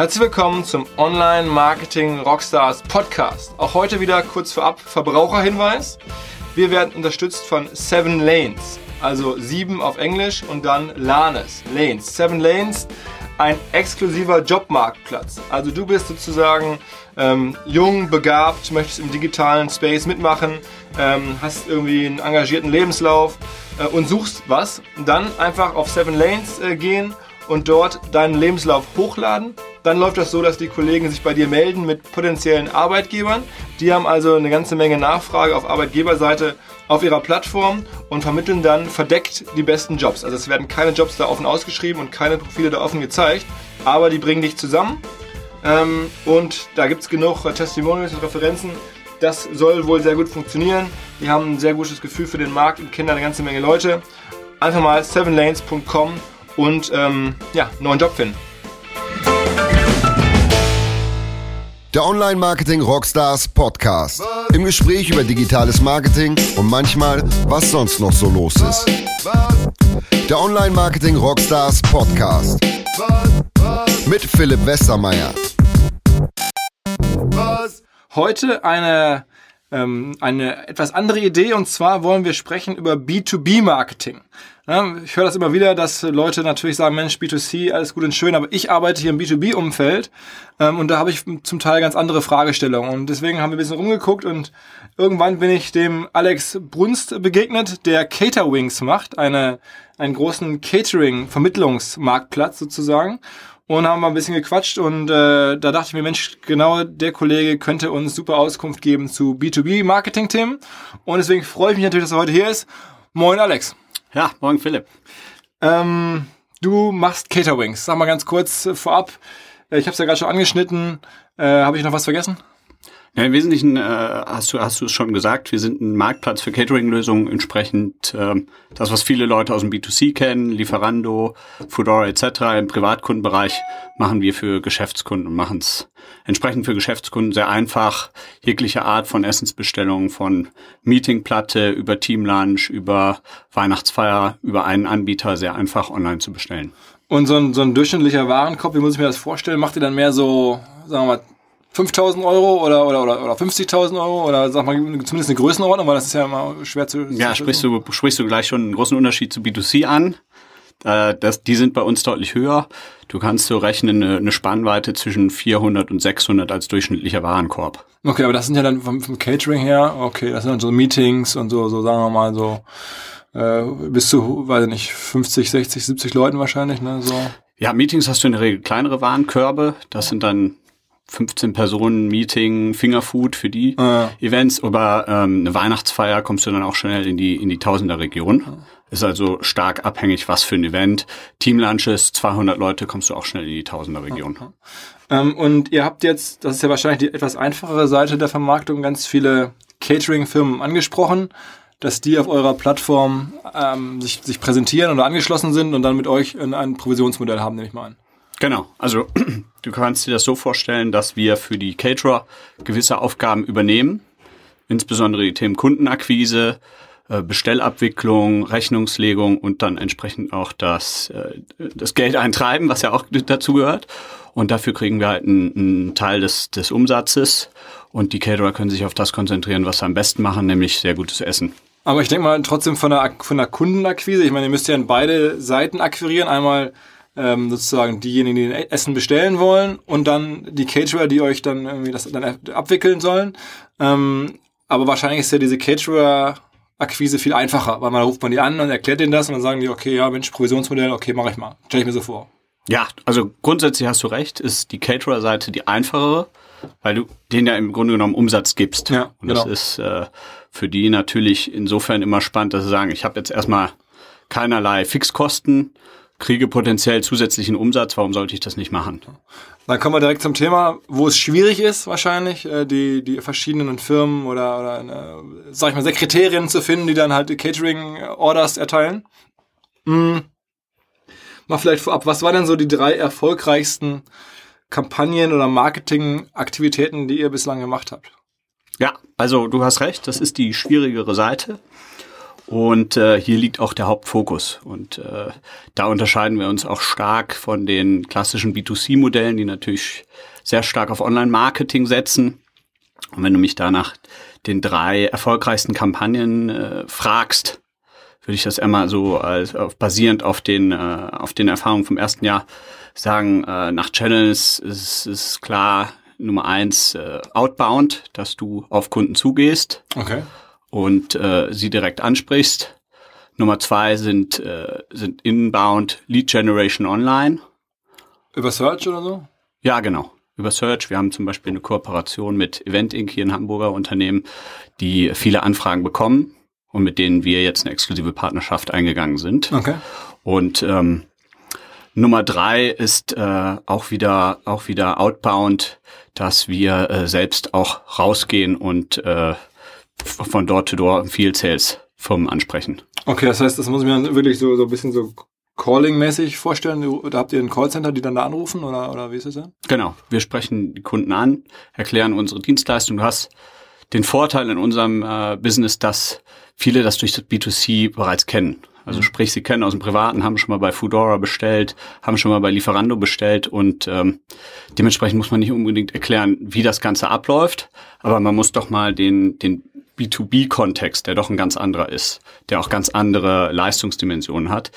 Herzlich willkommen zum Online Marketing Rockstars Podcast. Auch heute wieder kurz vorab Verbraucherhinweis. Wir werden unterstützt von Seven Lanes, also sieben auf Englisch und dann Lanes, Lanes. Seven Lanes, ein exklusiver Jobmarktplatz. Also du bist sozusagen ähm, jung, begabt, möchtest im digitalen Space mitmachen, ähm, hast irgendwie einen engagierten Lebenslauf äh, und suchst was. Dann einfach auf Seven Lanes äh, gehen und dort deinen Lebenslauf hochladen. Dann läuft das so, dass die Kollegen sich bei dir melden mit potenziellen Arbeitgebern. Die haben also eine ganze Menge Nachfrage auf Arbeitgeberseite auf ihrer Plattform und vermitteln dann verdeckt die besten Jobs. Also es werden keine Jobs da offen ausgeschrieben und keine Profile da offen gezeigt, aber die bringen dich zusammen. Ähm, und da gibt es genug Testimonials und Referenzen. Das soll wohl sehr gut funktionieren. Die haben ein sehr gutes Gefühl für den Markt und kennen da eine ganze Menge Leute. Einfach mal sevenlanes.com und ähm, ja, neuen Job finden. Der Online Marketing Rockstars Podcast. Im Gespräch über digitales Marketing und manchmal, was sonst noch so los ist. Der Online Marketing Rockstars Podcast. Mit Philipp Westermeier. Heute eine ähm, eine etwas andere Idee und zwar wollen wir sprechen über B2B-Marketing. Ja, ich höre das immer wieder, dass Leute natürlich sagen, Mensch, B2C, alles gut und schön, aber ich arbeite hier im B2B-Umfeld ähm, und da habe ich zum Teil ganz andere Fragestellungen und deswegen haben wir ein bisschen rumgeguckt und irgendwann bin ich dem Alex Brunst begegnet, der Caterwings macht, eine, einen großen Catering-Vermittlungsmarktplatz sozusagen und haben mal ein bisschen gequatscht und äh, da dachte ich mir, Mensch, genau der Kollege könnte uns super Auskunft geben zu B2B-Marketing-Themen und deswegen freue ich mich natürlich, dass er heute hier ist. Moin Alex. Ja, moin Philipp. Ähm, du machst Caterwings. Sag mal ganz kurz vorab, äh, ich habe es ja gerade schon angeschnitten, äh, habe ich noch was vergessen? Ja, Im Wesentlichen äh, hast du hast du es schon gesagt. Wir sind ein Marktplatz für Catering-Lösungen, entsprechend äh, das, was viele Leute aus dem B2C kennen, Lieferando, Foodora etc. Im Privatkundenbereich machen wir für Geschäftskunden und machen es entsprechend für Geschäftskunden sehr einfach. Jegliche Art von Essensbestellungen, von Meetingplatte über Teamlunch, über Weihnachtsfeier, über einen Anbieter sehr einfach online zu bestellen. Und so ein, so ein durchschnittlicher Warenkorb, wie muss ich mir das vorstellen? Macht ihr dann mehr so, sagen wir mal, 5000 Euro oder, oder, oder, oder 50.000 Euro oder sag mal zumindest eine Größenordnung, weil das ist ja immer schwer zu. Ja, sprichst du, sprichst du gleich schon einen großen Unterschied zu B2C an. Äh, das, die sind bei uns deutlich höher. Du kannst so rechnen eine, eine Spannweite zwischen 400 und 600 als durchschnittlicher Warenkorb. Okay, aber das sind ja dann vom, vom Catering her, okay, das sind dann so Meetings und so, so sagen wir mal so äh, bis zu, weiß ich nicht, 50, 60, 70 Leuten wahrscheinlich, ne? So. Ja, Meetings hast du in der Regel kleinere Warenkörbe. Das sind dann 15 Personen Meeting, Fingerfood für die ah, ja. Events. Über ähm, eine Weihnachtsfeier kommst du dann auch schnell in die in die Tausender-Region. Ist also stark abhängig, was für ein Event. Teamlunches, 200 Leute, kommst du auch schnell in die Tausender-Region. Ähm, und ihr habt jetzt, das ist ja wahrscheinlich die etwas einfachere Seite der Vermarktung, ganz viele Catering-Firmen angesprochen, dass die auf eurer Plattform ähm, sich, sich präsentieren oder angeschlossen sind und dann mit euch ein, ein Provisionsmodell haben, nehme ich mal an. Genau, also du kannst dir das so vorstellen, dass wir für die Caterer gewisse Aufgaben übernehmen, insbesondere die Themen Kundenakquise, äh, Bestellabwicklung, Rechnungslegung und dann entsprechend auch das, äh, das Geld eintreiben, was ja auch dazu gehört. Und dafür kriegen wir halt einen, einen Teil des, des Umsatzes und die Caterer können sich auf das konzentrieren, was sie am besten machen, nämlich sehr gutes Essen. Aber ich denke mal trotzdem von der, von der Kundenakquise, ich meine, ihr müsst ja in beide Seiten akquirieren. Einmal ähm, sozusagen diejenigen, die Essen bestellen wollen und dann die Caterer, die euch dann irgendwie das dann abwickeln sollen. Ähm, aber wahrscheinlich ist ja diese Caterer-Akquise viel einfacher, weil man ruft man die an und erklärt denen das und dann sagen die, okay, ja, Mensch, Provisionsmodell, okay, mache ich mal. Stell ich mir so vor. Ja, also grundsätzlich hast du recht, ist die Caterer-Seite die einfachere, weil du denen ja im Grunde genommen Umsatz gibst. Ja, und das genau. ist äh, für die natürlich insofern immer spannend, dass sie sagen, ich habe jetzt erstmal keinerlei Fixkosten, kriege potenziell zusätzlichen Umsatz, warum sollte ich das nicht machen? Dann kommen wir direkt zum Thema, wo es schwierig ist wahrscheinlich, äh, die, die verschiedenen Firmen oder, oder eine, sag ich mal, Sekretärinnen zu finden, die dann halt die Catering-Orders erteilen. Hm. Mal vielleicht vorab, was waren denn so die drei erfolgreichsten Kampagnen oder Marketingaktivitäten, die ihr bislang gemacht habt? Ja, also du hast recht, das ist die schwierigere Seite. Und äh, hier liegt auch der Hauptfokus. Und äh, da unterscheiden wir uns auch stark von den klassischen B2C-Modellen, die natürlich sehr stark auf Online-Marketing setzen. Und wenn du mich da nach den drei erfolgreichsten Kampagnen äh, fragst, würde ich das einmal so als, auf, basierend auf den, äh, auf den Erfahrungen vom ersten Jahr sagen, äh, nach Channels ist, ist klar Nummer eins äh, Outbound, dass du auf Kunden zugehst Okay. Und äh, sie direkt ansprichst. Nummer zwei sind, äh, sind Inbound Lead Generation Online. Über Search oder so? Ja, genau. Über Search. Wir haben zum Beispiel eine Kooperation mit Event Inc. hier ein Hamburger Unternehmen, die viele Anfragen bekommen und mit denen wir jetzt eine exklusive Partnerschaft eingegangen sind. Okay. Und ähm, Nummer drei ist äh, auch wieder auch wieder outbound, dass wir äh, selbst auch rausgehen und äh, von Door to Door Field Sales Firmen ansprechen. Okay, das heißt, das muss ich mir dann wirklich so, so ein bisschen so Calling-mäßig vorstellen. Da habt ihr ein Callcenter, die dann da anrufen oder, oder wie ist das denn? Genau, wir sprechen die Kunden an, erklären unsere Dienstleistung. Du hast den Vorteil in unserem äh, Business, dass viele das durch das B2C bereits kennen. Also sprich, sie kennen aus dem Privaten, haben schon mal bei Foodora bestellt, haben schon mal bei Lieferando bestellt und ähm, dementsprechend muss man nicht unbedingt erklären, wie das Ganze abläuft, aber man muss doch mal den, den B2B-Kontext, der doch ein ganz anderer ist, der auch ganz andere Leistungsdimensionen hat,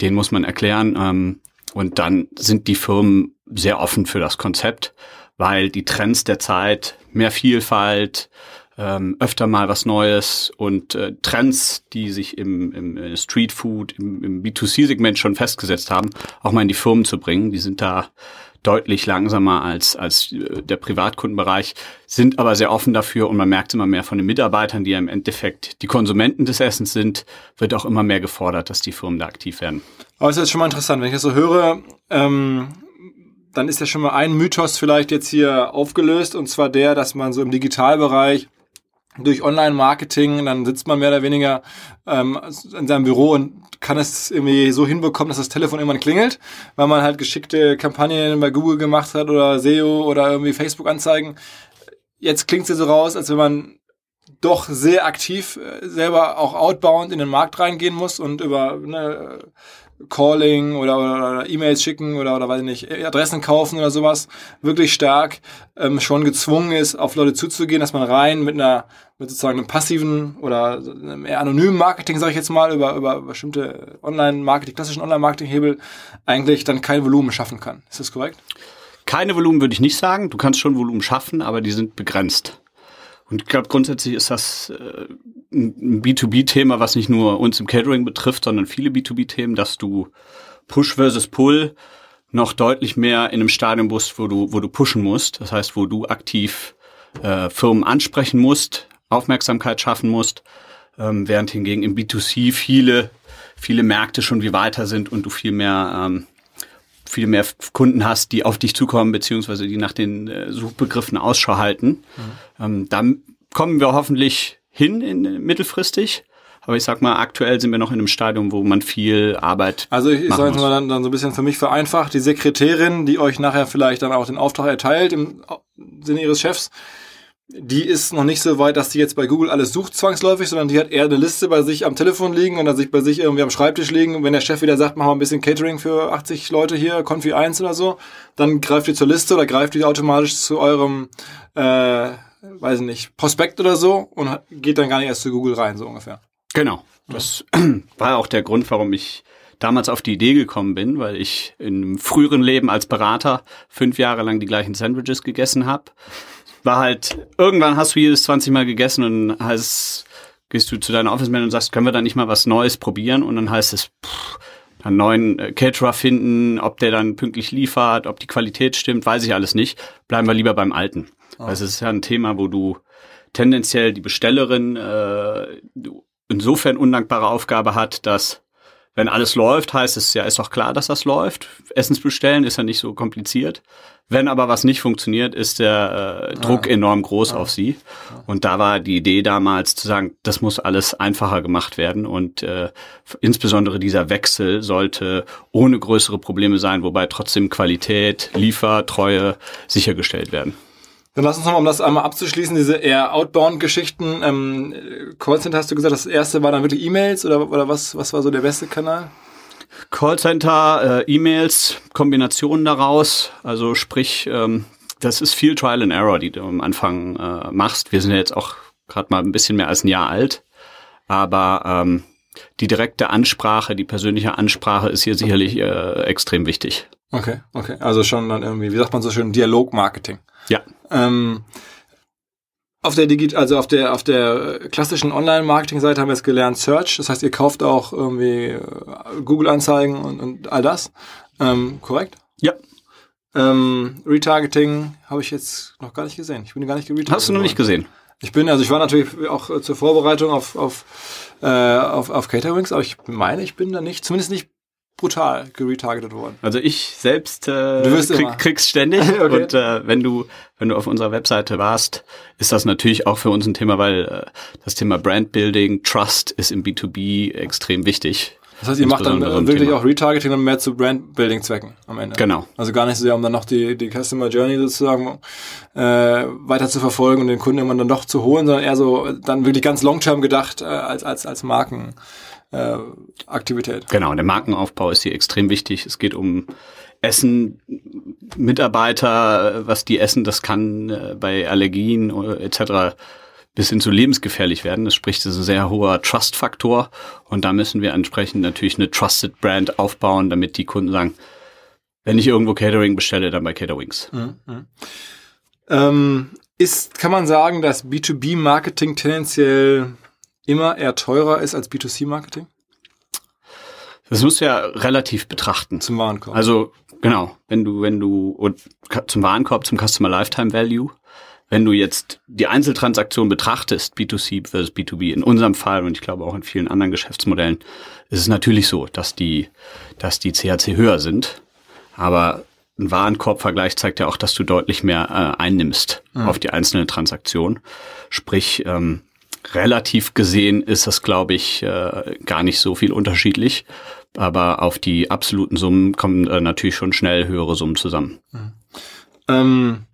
den muss man erklären. Ähm, und dann sind die Firmen sehr offen für das Konzept, weil die Trends der Zeit, mehr Vielfalt, ähm, öfter mal was Neues und äh, Trends, die sich im, im äh, Street Food, im, im B2C-Segment schon festgesetzt haben, auch mal in die Firmen zu bringen. Die sind da deutlich langsamer als, als äh, der Privatkundenbereich, sind aber sehr offen dafür und man merkt immer mehr von den Mitarbeitern, die ja im Endeffekt die Konsumenten des Essens sind, wird auch immer mehr gefordert, dass die Firmen da aktiv werden. Aber es ist schon mal interessant, wenn ich das so höre, ähm, dann ist ja schon mal ein Mythos vielleicht jetzt hier aufgelöst und zwar der, dass man so im Digitalbereich durch Online-Marketing, dann sitzt man mehr oder weniger ähm, in seinem Büro und kann es irgendwie so hinbekommen, dass das Telefon irgendwann klingelt, weil man halt geschickte Kampagnen bei Google gemacht hat oder SEO oder irgendwie Facebook-Anzeigen. Jetzt klingt es ja so raus, als wenn man doch sehr aktiv äh, selber auch outbound in den Markt reingehen muss und über ne, Calling oder, oder, oder E-Mails schicken oder, oder weiß ich nicht, Adressen kaufen oder sowas, wirklich stark ähm, schon gezwungen ist, auf Leute zuzugehen, dass man rein mit einer, mit sozusagen einem passiven oder einem eher anonymen Marketing, sage ich jetzt mal, über, über bestimmte Online-Marketing, klassischen Online-Marketing-Hebel eigentlich dann kein Volumen schaffen kann. Ist das korrekt? Keine Volumen würde ich nicht sagen. Du kannst schon Volumen schaffen, aber die sind begrenzt. Und ich glaube, grundsätzlich ist das äh, ein B2B-Thema, was nicht nur uns im Catering betrifft, sondern viele B2B-Themen, dass du Push versus Pull noch deutlich mehr in einem Stadium bist, wo du, wo du pushen musst. Das heißt, wo du aktiv äh, Firmen ansprechen musst, Aufmerksamkeit schaffen musst, ähm, während hingegen im B2C viele, viele Märkte schon wie weiter sind und du viel mehr ähm, viel mehr Kunden hast, die auf dich zukommen, beziehungsweise die nach den äh, Suchbegriffen Ausschau halten. Ähm, dann kommen wir hoffentlich hin in, mittelfristig. Aber ich sag mal, aktuell sind wir noch in einem Stadium, wo man viel Arbeit Also ich, ich sage jetzt mal dann, dann so ein bisschen für mich vereinfacht, die Sekretärin, die euch nachher vielleicht dann auch den Auftrag erteilt im Sinne ihres Chefs, die ist noch nicht so weit, dass die jetzt bei Google alles sucht zwangsläufig, sondern die hat eher eine Liste bei sich am Telefon liegen oder sich bei sich irgendwie am Schreibtisch liegen. Und wenn der Chef wieder sagt, mach mal ein bisschen Catering für 80 Leute hier, Confi 1 oder so, dann greift ihr zur Liste oder greift ihr automatisch zu eurem, äh, weiß ich nicht, Prospekt oder so und geht dann gar nicht erst zu Google rein, so ungefähr. Genau. Das war auch der Grund, warum ich damals auf die Idee gekommen bin, weil ich in einem früheren Leben als Berater fünf Jahre lang die gleichen Sandwiches gegessen habe. War halt, irgendwann hast du jedes 20 Mal gegessen und dann heißt, gehst du zu deiner Office-Man und sagst, können wir da nicht mal was Neues probieren? Und dann heißt es, pff, einen neuen äh, Caterer finden, ob der dann pünktlich liefert, ob die Qualität stimmt, weiß ich alles nicht. Bleiben wir lieber beim Alten. Weil es ist ja ein Thema, wo du tendenziell die Bestellerin äh, insofern undankbare Aufgabe hat, dass wenn alles läuft, heißt es ja, ist doch klar, dass das läuft. Essens bestellen ist ja nicht so kompliziert. Wenn aber was nicht funktioniert, ist der äh, Druck enorm groß auf sie. Und da war die Idee damals zu sagen, das muss alles einfacher gemacht werden und äh, insbesondere dieser Wechsel sollte ohne größere Probleme sein, wobei trotzdem Qualität, Liefertreue sichergestellt werden. Dann lass uns nochmal, um das einmal abzuschließen, diese eher Outbound-Geschichten. Ähm, Callcenter hast du gesagt, das erste war dann wirklich E-Mails oder, oder was, was war so der beste Kanal? Callcenter, äh, E-Mails, Kombinationen daraus. Also sprich, ähm, das ist viel Trial and Error, die du am Anfang äh, machst. Wir sind ja jetzt auch gerade mal ein bisschen mehr als ein Jahr alt, aber ähm, die direkte Ansprache, die persönliche Ansprache ist hier sicherlich äh, extrem wichtig. Okay, okay. Also schon dann irgendwie, wie sagt man so schön, Dialogmarketing. Ja. Ähm, auf der Digit also auf der auf der klassischen Online-Marketing-Seite haben wir jetzt gelernt Search. Das heißt, ihr kauft auch irgendwie äh, Google-Anzeigen und, und all das. Ähm, korrekt? Ja. Ähm, Retargeting habe ich jetzt noch gar nicht gesehen. Ich bin gar nicht geretargetet. Hast du noch nicht gesehen? Ich bin, also ich war natürlich auch äh, zur Vorbereitung auf, auf, äh, auf, auf Caterings, aber ich meine, ich bin da nicht, zumindest nicht brutal geretargetet worden. Also ich selbst äh, krieg, immer. krieg's ständig Okay. und äh, wenn du wenn du auf unserer Webseite warst, ist das natürlich auch für uns ein Thema, weil äh, das Thema Brandbuilding, Trust ist im B2B extrem wichtig. Das heißt, ihr macht dann äh, wirklich Thema. auch Retargeting dann mehr zu Brand-Building-Zwecken am Ende. Genau. Also gar nicht so sehr, um dann noch die, die Customer Journey sozusagen äh, weiter zu verfolgen und den Kunden irgendwann dann doch zu holen, sondern eher so dann wirklich ganz long-term gedacht äh, als, als, als Marken. Äh, Aktivität. Genau, der Markenaufbau ist hier extrem wichtig. Es geht um Essen, Mitarbeiter, was die essen, das kann äh, bei Allergien äh, etc. bis hin zu lebensgefährlich werden. Das spricht, das ist ein sehr hoher Trust-Faktor und da müssen wir entsprechend natürlich eine Trusted Brand aufbauen, damit die Kunden sagen, wenn ich irgendwo Catering bestelle, dann bei Caterwings. Ähm, ist, kann man sagen, dass B2B-Marketing tendenziell immer eher teurer ist als B2C-Marketing? Das musst du ja relativ betrachten. Zum Warenkorb. Also genau, wenn du, wenn du und zum Warenkorb, zum Customer Lifetime Value, wenn du jetzt die Einzeltransaktion betrachtest, B2C versus B2B, in unserem Fall und ich glaube auch in vielen anderen Geschäftsmodellen, ist es natürlich so, dass die, dass die CAC höher sind. Aber ein Warenkorbvergleich zeigt ja auch, dass du deutlich mehr äh, einnimmst auf die einzelne Transaktion. Sprich, ähm, relativ gesehen ist das, glaube ich, äh, gar nicht so viel unterschiedlich. Aber auf die absoluten Summen kommen äh, natürlich schon schnell höhere Summen zusammen. Ähm,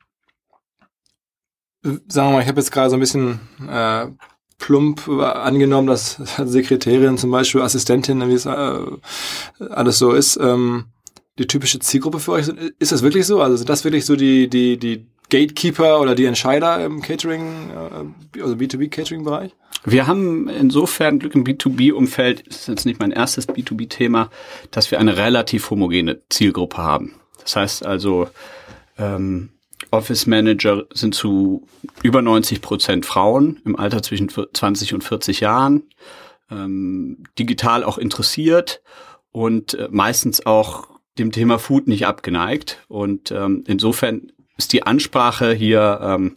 sagen wir mal, ich habe jetzt gerade so ein bisschen äh, plump äh, angenommen, dass Sekretärin zum Beispiel, Assistentin, wie es äh, alles so ist, ähm, die typische Zielgruppe für euch sind. Ist das wirklich so? Also sind das wirklich so die, die, die Gatekeeper oder die Entscheider im Catering, äh, also B2B-Catering-Bereich? Wir haben insofern Glück im B2B-Umfeld, das ist jetzt nicht mein erstes B2B-Thema, dass wir eine relativ homogene Zielgruppe haben. Das heißt also, ähm, Office Manager sind zu über 90 Prozent Frauen im Alter zwischen 20 und 40 Jahren, ähm, digital auch interessiert und äh, meistens auch dem Thema Food nicht abgeneigt. Und ähm, insofern ist die Ansprache hier ähm,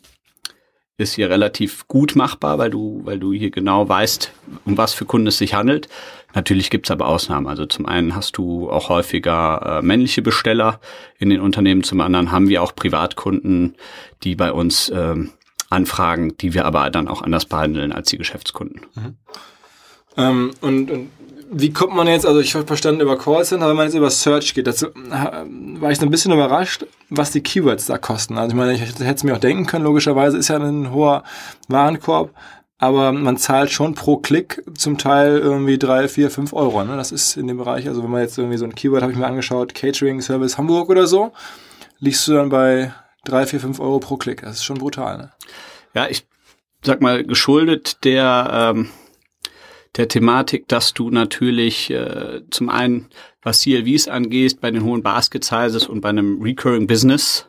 ist hier relativ gut machbar, weil du, weil du hier genau weißt, um was für Kunden es sich handelt. Natürlich gibt's aber Ausnahmen. Also zum einen hast du auch häufiger äh, männliche Besteller in den Unternehmen, zum anderen haben wir auch Privatkunden, die bei uns ähm, anfragen, die wir aber dann auch anders behandeln als die Geschäftskunden. Ähm, und, und wie kommt man jetzt, also ich habe verstanden über Callcenter, wenn man jetzt über Search geht, dazu war ich so ein bisschen überrascht, was die Keywords da kosten. Also ich meine, ich hätte es mir auch denken können, logischerweise ist ja ein hoher Warenkorb, aber man zahlt schon pro Klick zum Teil irgendwie drei, vier, fünf Euro. Ne? Das ist in dem Bereich, also wenn man jetzt irgendwie so ein Keyword, habe ich mir angeschaut, Catering Service Hamburg oder so, liegst du dann bei drei, vier, fünf Euro pro Klick. Das ist schon brutal. Ne? Ja, ich sag mal, geschuldet der, ähm, der Thematik, dass du natürlich äh, zum einen, was CLVs angeht, bei den hohen Basket Sizes und bei einem Recurring Business,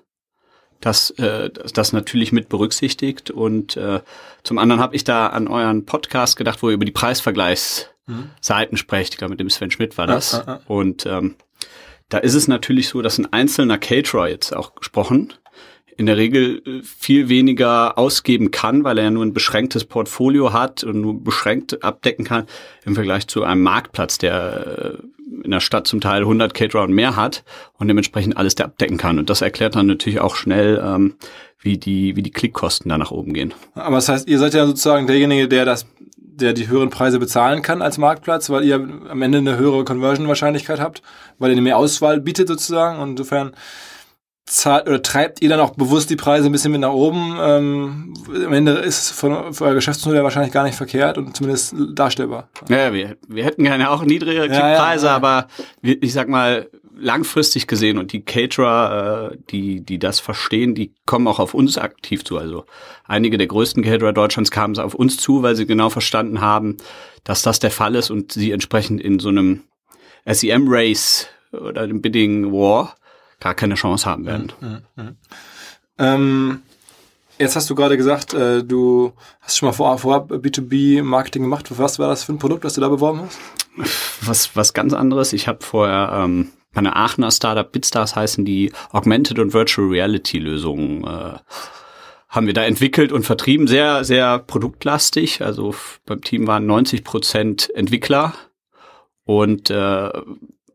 das, äh, das, natürlich mit berücksichtigt. Und äh, zum anderen habe ich da an euren Podcast gedacht, wo ihr über die Preisvergleichsseiten sprecht. Ich glaube, mit dem Sven Schmidt war das. Ja, ja, ja. Und ähm, da ist es natürlich so, dass ein einzelner Caterer jetzt auch gesprochen in der Regel äh, viel weniger ausgeben kann, weil er ja nur ein beschränktes Portfolio hat und nur beschränkt abdecken kann im Vergleich zu einem Marktplatz, der äh, in der Stadt zum Teil 100 Caterer und mehr hat und dementsprechend alles der abdecken kann. Und das erklärt dann natürlich auch schnell, ähm, wie die wie die Klickkosten da nach oben gehen. Aber das heißt, ihr seid ja sozusagen derjenige, der das, der die höheren Preise bezahlen kann als Marktplatz, weil ihr am Ende eine höhere Conversion-Wahrscheinlichkeit habt, weil ihr eine mehr Auswahl bietet sozusagen. Und insofern zahlt oder treibt ihr dann auch bewusst die Preise ein bisschen mit nach oben? Ähm, am Ende ist es von, von euer Geschäftsmodell wahrscheinlich gar nicht verkehrt und zumindest darstellbar. Ja, wir, wir hätten gerne auch niedrige Ja, ja, Preise, ja. aber wir, ich sag mal, langfristig gesehen und die Caterer, äh, die, die das verstehen, die kommen auch auf uns aktiv zu. Also einige der größten Caterer Deutschlands kamen auf uns zu, weil sie genau verstanden haben, dass das der Fall ist und sie entsprechend in so einem SEM-Race oder dem Bidding War gar keine Chance haben werden. Ähm, jetzt hast du gerade gesagt, äh, du hast schon mal vor, vorab B2B-Marketing gemacht. Was war das für ein Produkt, das du da beworben hast? was, was ganz anderes. Ich habe vorher ähm, bei einer Aachener Startup, Bitstars heißen die, Augmented und Virtual Reality Lösungen äh, haben wir da entwickelt und vertrieben. Sehr, sehr produktlastig. Also beim Team waren 90 Prozent Entwickler und äh,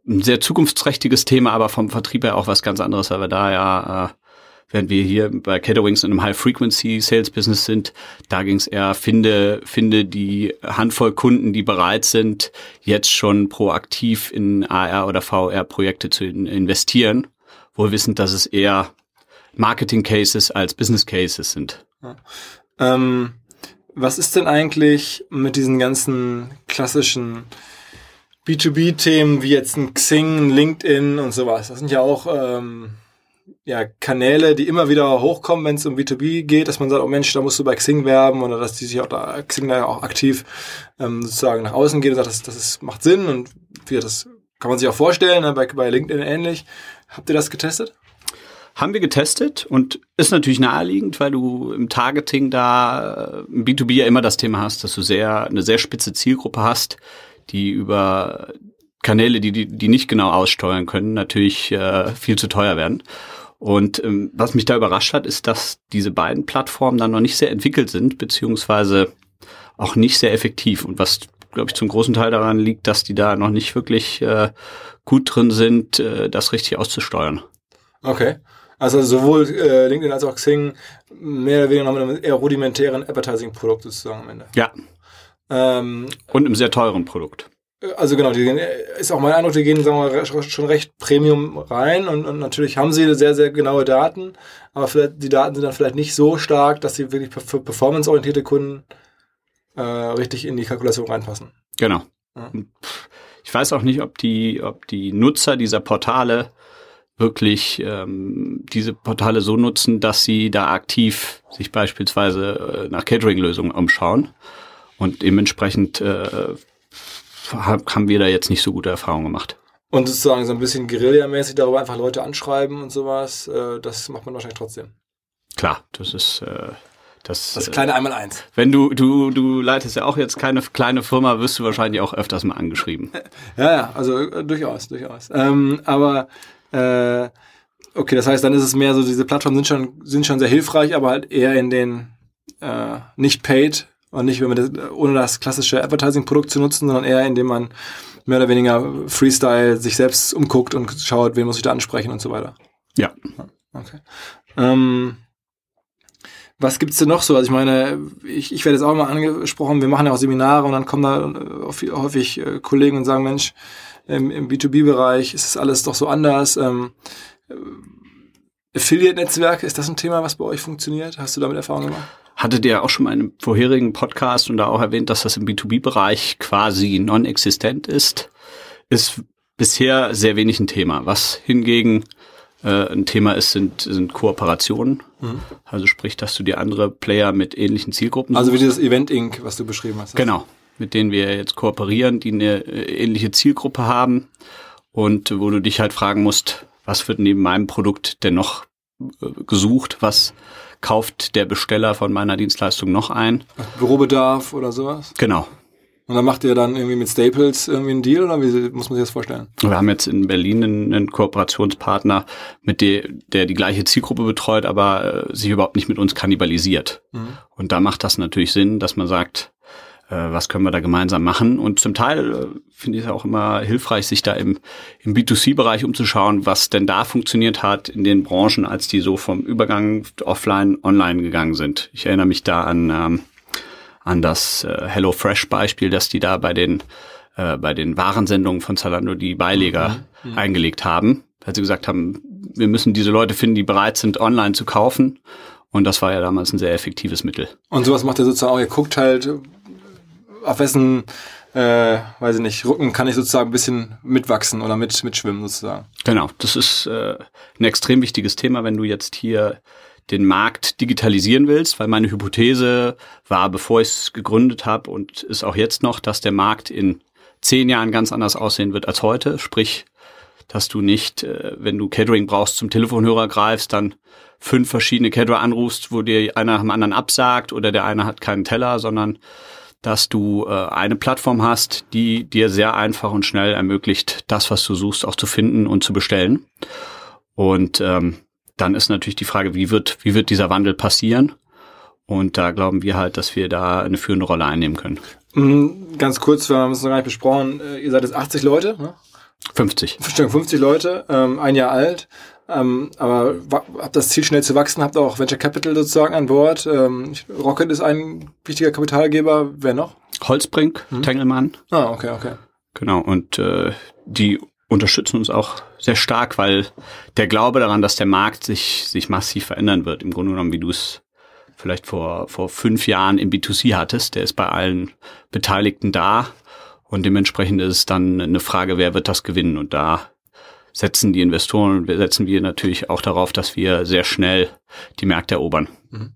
ein sehr zukunftsträchtiges Thema, aber vom Vertrieb her auch was ganz anderes, weil wir da ja, äh, während wir hier bei Caterwings in einem High-Frequency-Sales-Business sind, da ging es eher, finde, finde die Handvoll Kunden, die bereit sind, jetzt schon proaktiv in AR oder VR-Projekte zu in investieren, wohl wissend, dass es eher Marketing-Cases als Business-Cases sind. Ähm, was ist denn eigentlich mit diesen ganzen klassischen B2B-Themen wie jetzt ein Xing, ein LinkedIn und sowas? Das sind ja auch ähm, ja, Kanäle, die immer wieder hochkommen, wenn es um B2B geht, dass man sagt, oh Mensch, da musst du bei Xing werben oder dass die sich auch da, Xing da ja auch aktiv ähm, sozusagen nach außen geht und sagt, das, das ist, macht Sinn und wie, das kann man sich auch vorstellen, ne, bei, bei LinkedIn ähnlich. Habt ihr das getestet? Haben wir getestet und ist natürlich naheliegend, weil du im Targeting da äh, im B2B ja immer das Thema hast, dass du sehr eine sehr spitze Zielgruppe hast, die über Kanäle, die die, die nicht genau aussteuern können, natürlich äh, viel zu teuer werden. Und ähm, was mich da überrascht hat, ist, dass diese beiden Plattformen dann noch nicht sehr entwickelt sind, beziehungsweise auch nicht sehr effektiv. Und was, glaube ich, zum großen Teil daran liegt, dass die da noch nicht wirklich äh, gut drin sind, äh, das richtig auszusteuern. Okay. Also sowohl äh, LinkedIn als auch Xing mehr oder weniger noch mit einem eher rudimentären Advertising-Produkt sozusagen am Ende. Ja, Ähm, und einem sehr teuren Produkt. also genau, die gehen, ist auch mein Eindruck, die gehen sagen wir, mal, schon recht Premium rein und, und natürlich haben sie sehr, sehr genaue Daten, aber vielleicht, die Daten sind dann vielleicht nicht so stark, dass sie wirklich für performanceorientierte Kunden äh, richtig in die Kalkulation reinpassen. Genau. Ja. Ich weiß auch nicht, ob die, ob die Nutzer dieser Portale wirklich ähm, diese Portale so nutzen, dass sie da aktiv sich beispielsweise äh, nach Catering-Lösungen umschauen. Und dementsprechend äh, hab- haben wir da jetzt nicht so gute Erfahrungen gemacht. Und sozusagen so ein bisschen Guerilla-mäßig darüber einfach Leute anschreiben und sowas, äh, das macht man wahrscheinlich trotzdem. Klar, das ist äh, das. Das äh, kleine Einmaleins. wenn du du du leitest ja auch jetzt keine kleine Firma, wirst du wahrscheinlich auch öfters mal angeschrieben. Ja, ja, also äh, durchaus, durchaus. Ähm, aber äh, okay, das heißt, dann ist es mehr so, diese Plattformen sind schon, sind schon sehr hilfreich, aber halt eher in den äh, nicht paid und nicht wenn man das, ohne das klassische Advertising-Produkt zu nutzen, sondern eher indem man mehr oder weniger Freestyle sich selbst umguckt und schaut, wen muss ich da ansprechen und so weiter. Ja. Okay. Ähm, was gibt's denn noch so? Also ich meine, ich, ich werde jetzt auch mal angesprochen, wir machen ja auch Seminare und dann kommen da äh, häufig- äh, Kollegen und sagen, Mensch, im, im B2B-Bereich ist das alles doch so anders. Ähm, äh, Affiliate-Netzwerke, ist das ein Thema, was bei euch funktioniert? Hast du damit Erfahrung gemacht? Hattet ihr auch schon mal in einem vorherigen Podcast und da auch erwähnt, dass das im B2B-Bereich quasi non-existent ist? Ist bisher sehr wenig ein Thema. Was hingegen äh, ein Thema ist, sind, sind Kooperationen. Also sprich, dass du dir andere Player mit ähnlichen Zielgruppen Also wie suchst. dieses Event Inc., was du beschrieben hast. Genau, mit denen wir jetzt kooperieren, die eine äh, ähnliche Zielgruppe haben und wo du dich halt fragen musst, was wird neben meinem Produkt denn noch äh, gesucht, was kauft der Besteller von meiner Dienstleistung noch ein? Bürobedarf oder sowas. Genau. Und dann macht ihr dann irgendwie mit Staples irgendwie einen Deal oder wie muss man sich das vorstellen? Wir haben jetzt in Berlin einen, einen Kooperationspartner, mit der, der die gleiche Zielgruppe betreut, aber äh, sich überhaupt nicht mit uns kannibalisiert. Und da macht das natürlich Sinn, dass man sagt, was können wir da gemeinsam machen? Und zum Teil äh, finde ich es auch immer hilfreich, sich da im, im B2C-Bereich umzuschauen, was denn da funktioniert hat in den Branchen, als die so vom Übergang offline online gegangen sind. Ich erinnere mich da an, ähm, an das äh, HelloFresh-Beispiel, dass die da bei den äh, bei den Warensendungen von Zalando die Beileger eingelegt haben, weil sie gesagt haben, wir müssen diese Leute finden, die bereit sind, online zu kaufen. Und das war ja damals ein sehr effektives Mittel. Und sowas macht ihr sozusagen auch, ihr guckt halt, auf wessen, äh, weiß ich nicht, Rücken kann ich sozusagen ein bisschen mitwachsen oder mit, mitschwimmen sozusagen. Genau, das ist äh, ein extrem wichtiges Thema, wenn du jetzt hier den Markt digitalisieren willst, weil meine Hypothese war, bevor ich es gegründet habe und ist auch jetzt noch, dass der Markt in zehn Jahren ganz anders aussehen wird als heute. Sprich, dass du nicht, äh, wenn du Catering brauchst, zum Telefonhörer greifst, dann fünf verschiedene Caterer anrufst, wo dir einer nach dem anderen absagt oder der eine hat keinen Teller, sondern dass du äh, eine Plattform hast, die dir sehr einfach und schnell ermöglicht, das, was du suchst, auch zu finden und zu bestellen. Und ähm, dann ist natürlich die Frage, wie wird, wie wird dieser Wandel passieren? Und da glauben wir halt, dass wir da eine führende Rolle einnehmen können. Mhm, ganz kurz, wir haben es noch gar nicht besprochen, äh, ihr seid jetzt 80 Leute, ne? 50. 50 Leute, ähm, ein Jahr alt. Ähm, aber habt das Ziel schnell zu wachsen, habt auch Venture Capital sozusagen an Bord. Ähm, Rocket ist ein wichtiger Kapitalgeber. Wer noch? Holzbrink, hm. Tengelmann. Ah, okay, okay. Genau, und äh, die unterstützen uns auch sehr stark, weil der Glaube daran, dass der Markt sich, sich massiv verändern wird, im Grunde genommen, wie du es vielleicht vor, vor fünf Jahren im B2C hattest, der ist bei allen Beteiligten da. Und dementsprechend ist es dann eine Frage, wer wird das gewinnen? Und da setzen die Investoren, setzen wir natürlich auch darauf, dass wir sehr schnell die Märkte erobern. Mhm.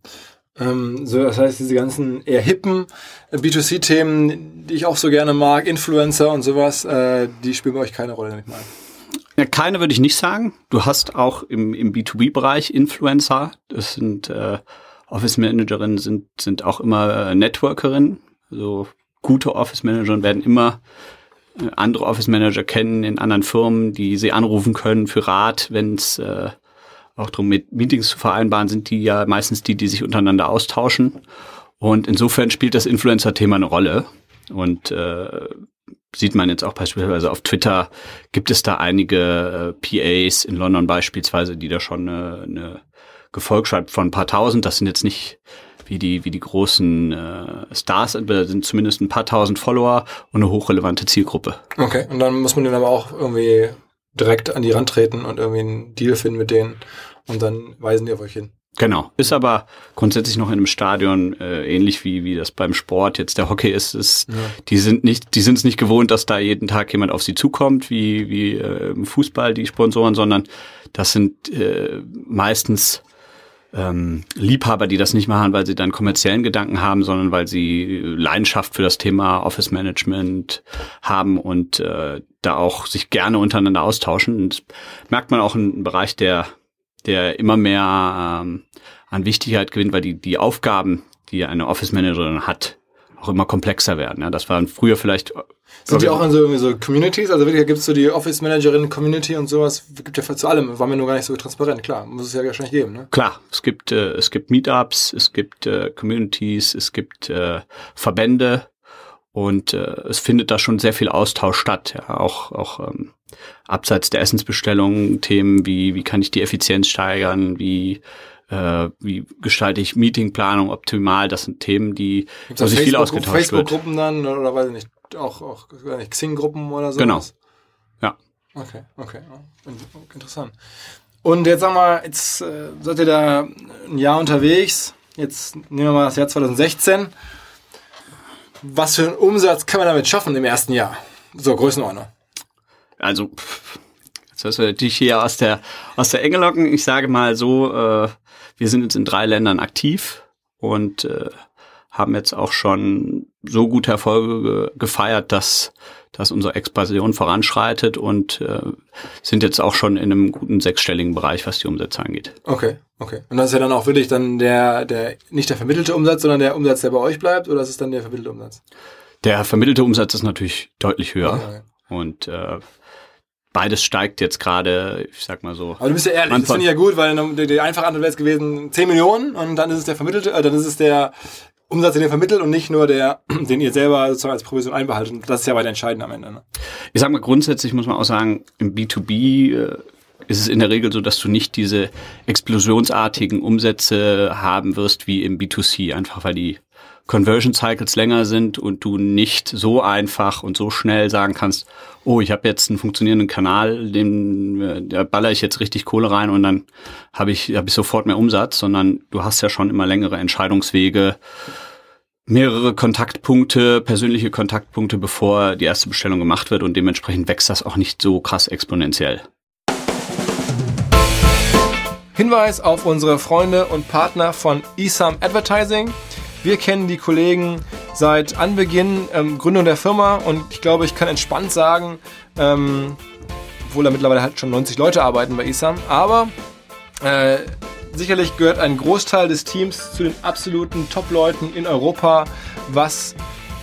Ähm, so, das heißt, diese ganzen eher hippen B2C-Themen, die ich auch so gerne mag, Influencer und sowas, äh, die spielen bei euch keine Rolle, nehme ich mal. Ja, keine würde ich nicht sagen. Du hast auch im, im B2B-Bereich Influencer. Das sind äh, Office Managerinnen, sind, sind auch immer äh, Networkerinnen. Also gute Office Managerinnen werden immer andere Office Manager kennen in anderen Firmen, die sie anrufen können für Rat, wenn es äh, auch darum mit Meetings zu vereinbaren sind, die ja meistens die, die sich untereinander austauschen. Und insofern spielt das Influencer-Thema eine Rolle. Und äh, sieht man jetzt auch beispielsweise auf Twitter, gibt es da einige äh, PAs in London beispielsweise, die da schon eine, eine Gefolgschaft von ein paar tausend, das sind jetzt nicht wie die, wie die großen äh, Stars, sind zumindest ein paar tausend Follower und eine hochrelevante Zielgruppe. Okay, und dann muss man den aber auch irgendwie direkt an die Rand treten und irgendwie einen Deal finden mit denen und dann weisen die auf euch hin. Genau, ist aber grundsätzlich noch in einem Stadion äh, ähnlich wie wie das beim Sport jetzt der Hockey ist. ist ja. Die sind nicht, die sind es nicht gewohnt, dass da jeden Tag jemand auf sie zukommt wie wie äh, im Fußball die Sponsoren, sondern das sind äh, meistens ähm, Liebhaber, die das nicht machen, weil sie dann kommerziellen Gedanken haben, sondern weil sie Leidenschaft für das Thema Office Management haben und äh, da auch sich gerne untereinander austauschen. Und merkt man auch im Bereich, der, der immer mehr ähm, an Wichtigkeit gewinnt, weil die, die Aufgaben, die eine Office Managerin hat, auch immer komplexer werden. Ja, das waren früher vielleicht. Sind die auch in so, irgendwie so Communities? Also wirklich, gibt es so die Office Managerin Community und sowas? Gibt ja zu allem. War mir nur gar nicht so transparent. Klar, muss es ja wahrscheinlich geben. Ne? Klar, es gibt äh, es gibt Meetups, es gibt äh, Communities, es gibt äh, Verbände und äh, es findet da schon sehr viel Austausch statt. Ja, auch auch ähm, abseits der Essensbestellung Themen wie wie kann ich die Effizienz steigern, wie äh, wie gestalte ich Meetingplanung optimal, das sind Themen, die wo sich viel ausgetauscht Facebook wird. Facebook-Gruppen dann oder weiß ich nicht, auch, auch Xing-Gruppen oder so? Genau. Ja. Okay, okay. Interessant. Und jetzt sag mal, jetzt äh, seid ihr da ein Jahr unterwegs. Jetzt nehmen wir mal das Jahr 2016. Was für einen Umsatz kann man damit schaffen im ersten Jahr? So, Größenordnung. Also, jetzt hast du natürlich hier aus der, aus der Enge locken. Ich sage mal so, äh, wir sind jetzt in drei Ländern aktiv und äh, haben jetzt auch schon so gute Erfolge ge gefeiert, dass, dass unsere Expansion voranschreitet und äh, sind jetzt auch schon in einem guten sechsstelligen Bereich, was die Umsätze angeht. Okay, okay. Und das ist ja dann auch wirklich dann der, der nicht der vermittelte Umsatz, sondern der Umsatz, der bei euch bleibt, oder ist es dann der vermittelte Umsatz? Der vermittelte Umsatz ist natürlich deutlich höher. Okay. Und äh, beides steigt jetzt gerade, ich sag mal so. Aber du bist ja ehrlich, das finde ich ja gut, weil die, einfache Antwort wäre es gewesen 10 Millionen und dann ist es der vermittelte, äh, dann ist es der Umsatz, den ihr vermittelt und nicht nur der, den ihr selber sozusagen als Provision einbehaltet. Und das ist ja weiter entscheidend am Ende. Ne? Ich sag mal, grundsätzlich muss man auch sagen, im B2B äh, ist es in der Regel so, dass du nicht diese explosionsartigen Umsätze haben wirst wie im B2C, einfach weil die Conversion Cycles länger sind und du nicht so einfach und so schnell sagen kannst, oh, ich habe jetzt einen funktionierenden Kanal, den da baller ich jetzt richtig Kohle rein und dann habe ich, hab ich sofort mehr Umsatz, sondern du hast ja schon immer längere Entscheidungswege, mehrere Kontaktpunkte, persönliche Kontaktpunkte, bevor die erste Bestellung gemacht wird und dementsprechend wächst das auch nicht so krass exponentiell. Hinweis auf unsere Freunde und Partner von eSum Advertising. Wir kennen die Kollegen seit Anbeginn ähm, Gründung der Firma und ich glaube, ich kann entspannt sagen, ähm, obwohl da mittlerweile halt schon 90 Leute arbeiten bei eSum, aber äh, sicherlich gehört ein Großteil des Teams zu den absoluten Top-Leuten in Europa, was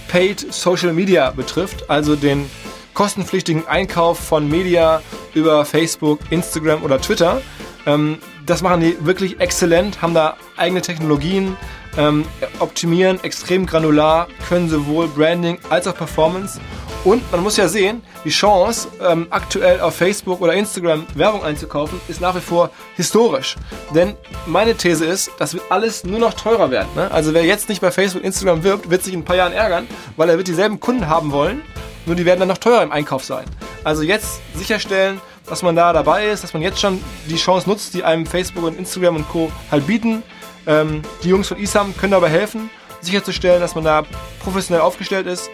Paid Social Media betrifft, also den kostenpflichtigen Einkauf von Media über Facebook, Instagram oder Twitter. Ähm, das machen die wirklich exzellent, haben da eigene Technologien, ähm, optimieren extrem granular, können sowohl Branding als auch Performance. Und man muss ja sehen, die Chance, ähm, aktuell auf Facebook oder Instagram Werbung einzukaufen, ist nach wie vor historisch. Denn meine These ist, das wird alles nur noch teurer werden. Ne? Also wer jetzt nicht bei Facebook, Instagram wirbt, wird sich in ein paar Jahren ärgern, weil er wird dieselben Kunden haben wollen, nur die werden dann noch teurer im Einkauf sein. Also jetzt sicherstellen, dass man da dabei ist, dass man jetzt schon die Chance nutzt, die einem Facebook und Instagram und Co. halt bieten. Ähm, die Jungs von ISAM können dabei helfen, sicherzustellen, dass man da professionell aufgestellt ist.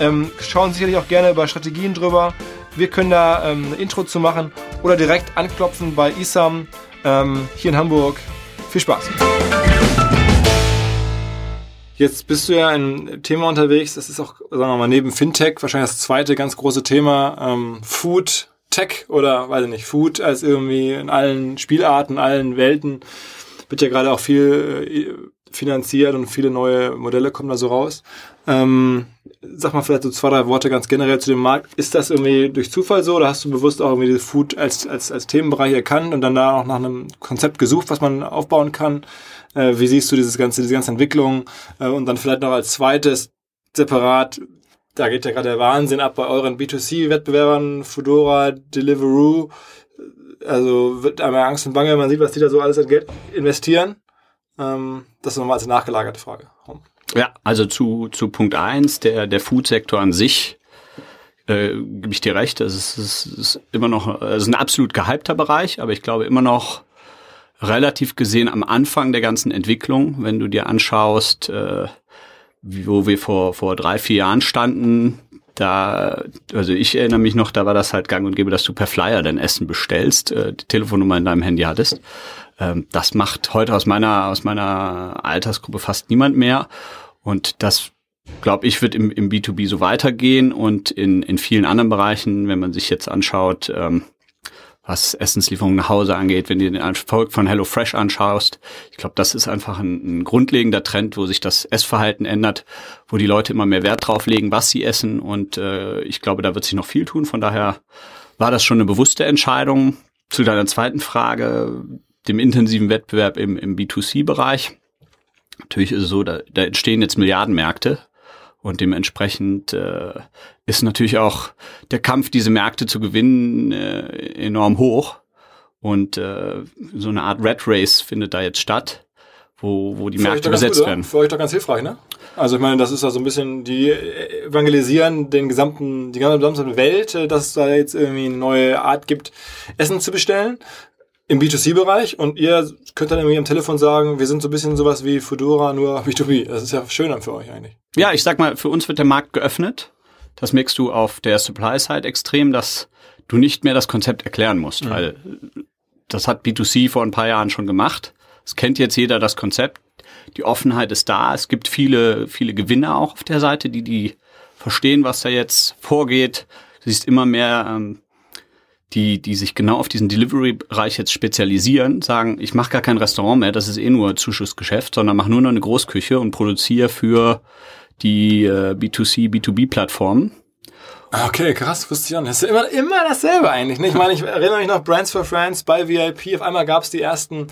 Ähm, schauen sicherlich auch gerne über Strategien drüber. Wir können da ähm, ein Intro zu machen oder direkt anklopfen bei ISAM ähm, hier in Hamburg. Viel Spaß! Jetzt bist du ja ein Thema unterwegs, das ist auch, sagen wir mal, neben Fintech wahrscheinlich das zweite ganz große Thema, ähm, Food, Tech oder, weiß ich nicht, Food als irgendwie in allen Spielarten, allen Welten wird ja gerade auch viel äh, finanziert und viele neue Modelle kommen da so raus. Ähm, sag mal vielleicht so zwei, drei Worte ganz generell zu dem Markt. Ist das irgendwie durch Zufall so oder hast du bewusst auch irgendwie Food als, als, als Themenbereich erkannt und dann da auch nach einem Konzept gesucht, was man aufbauen kann? Äh, wie siehst du dieses ganze, diese ganze Entwicklung? Äh, und dann vielleicht noch als zweites separat, da geht ja gerade der Wahnsinn ab bei euren B2C-Wettbewerbern, Fedora, Deliveroo. Also wird einmal Angst und Bange, wenn man sieht, was die da so alles an Geld investieren. Ähm, das ist nochmal als nachgelagerte Frage. Ja, also zu, zu Punkt eins der, der Food-Sektor an sich, äh, gebe ich dir recht, es ist, es ist immer noch, es ist ein absolut gehypter Bereich, aber ich glaube immer noch relativ gesehen am Anfang der ganzen Entwicklung, wenn du dir anschaust, äh, wo wir vor, vor drei, vier Jahren standen, da, also ich erinnere mich noch, da war das halt gang und gäbe, dass du per Flyer dein Essen bestellst, äh, die Telefonnummer in deinem Handy hattest. Ähm, das macht heute aus meiner, aus meiner Altersgruppe fast niemand mehr. Und das, glaube ich, wird im, im B2B so weitergehen und in, in vielen anderen Bereichen, wenn man sich jetzt anschaut, ähm, was Essenslieferungen nach Hause angeht, wenn du den Erfolg von HelloFresh anschaust. Ich glaube, das ist einfach ein, ein, grundlegender Trend, wo sich das Essverhalten ändert, wo die Leute immer mehr Wert drauf legen, was sie essen. Und äh, ich glaube, da wird sich noch viel tun. Von daher war das schon eine bewusste Entscheidung. Zu deiner zweiten Frage, dem intensiven Wettbewerb im, im B2C-Bereich. Natürlich ist es so, da, da entstehen jetzt Milliardenmärkte und dementsprechend äh, ist natürlich auch der Kampf, diese Märkte zu gewinnen, äh, enorm hoch. Und äh, so eine Art Red Race findet da jetzt statt, wo, wo die Für Märkte besetzt gut, werden. Für euch doch ganz hilfreich, ne? Also ich meine, das ist ja so ein bisschen, die evangelisieren den gesamten, die gesamte Welt, äh, dass es da jetzt irgendwie eine neue Art gibt, Essen zu bestellen im B2C-Bereich und ihr könnt dann irgendwie am Telefon sagen, wir sind so ein bisschen sowas wie Fedora, nur B2B. Das ist ja schöner für euch eigentlich. Ja, ich sag mal, für uns wird der Markt geöffnet. Das merkst du auf der Supply-Side extrem, dass du nicht mehr das Konzept erklären musst, mhm. weil das hat B2C vor ein paar Jahren schon gemacht. Es kennt jetzt jeder das Konzept. Die Offenheit ist da. Es gibt viele, viele Gewinner auch auf der Seite, die, die verstehen, was da jetzt vorgeht. Du siehst immer mehr ähm, die, die sich genau auf diesen Delivery-Bereich jetzt spezialisieren, sagen, ich mache gar kein Restaurant mehr, das ist eh nur Zuschussgeschäft, sondern mache nur noch eine Großküche und produziere für die äh, B2C, B2B-Plattformen. Ah, okay, krass, wusste ich auch nicht. Das ist immer, immer dasselbe eigentlich. Ne? Ich meine, ich erinnere mich noch Brands for Friends bei VIP. Auf einmal gab es die ersten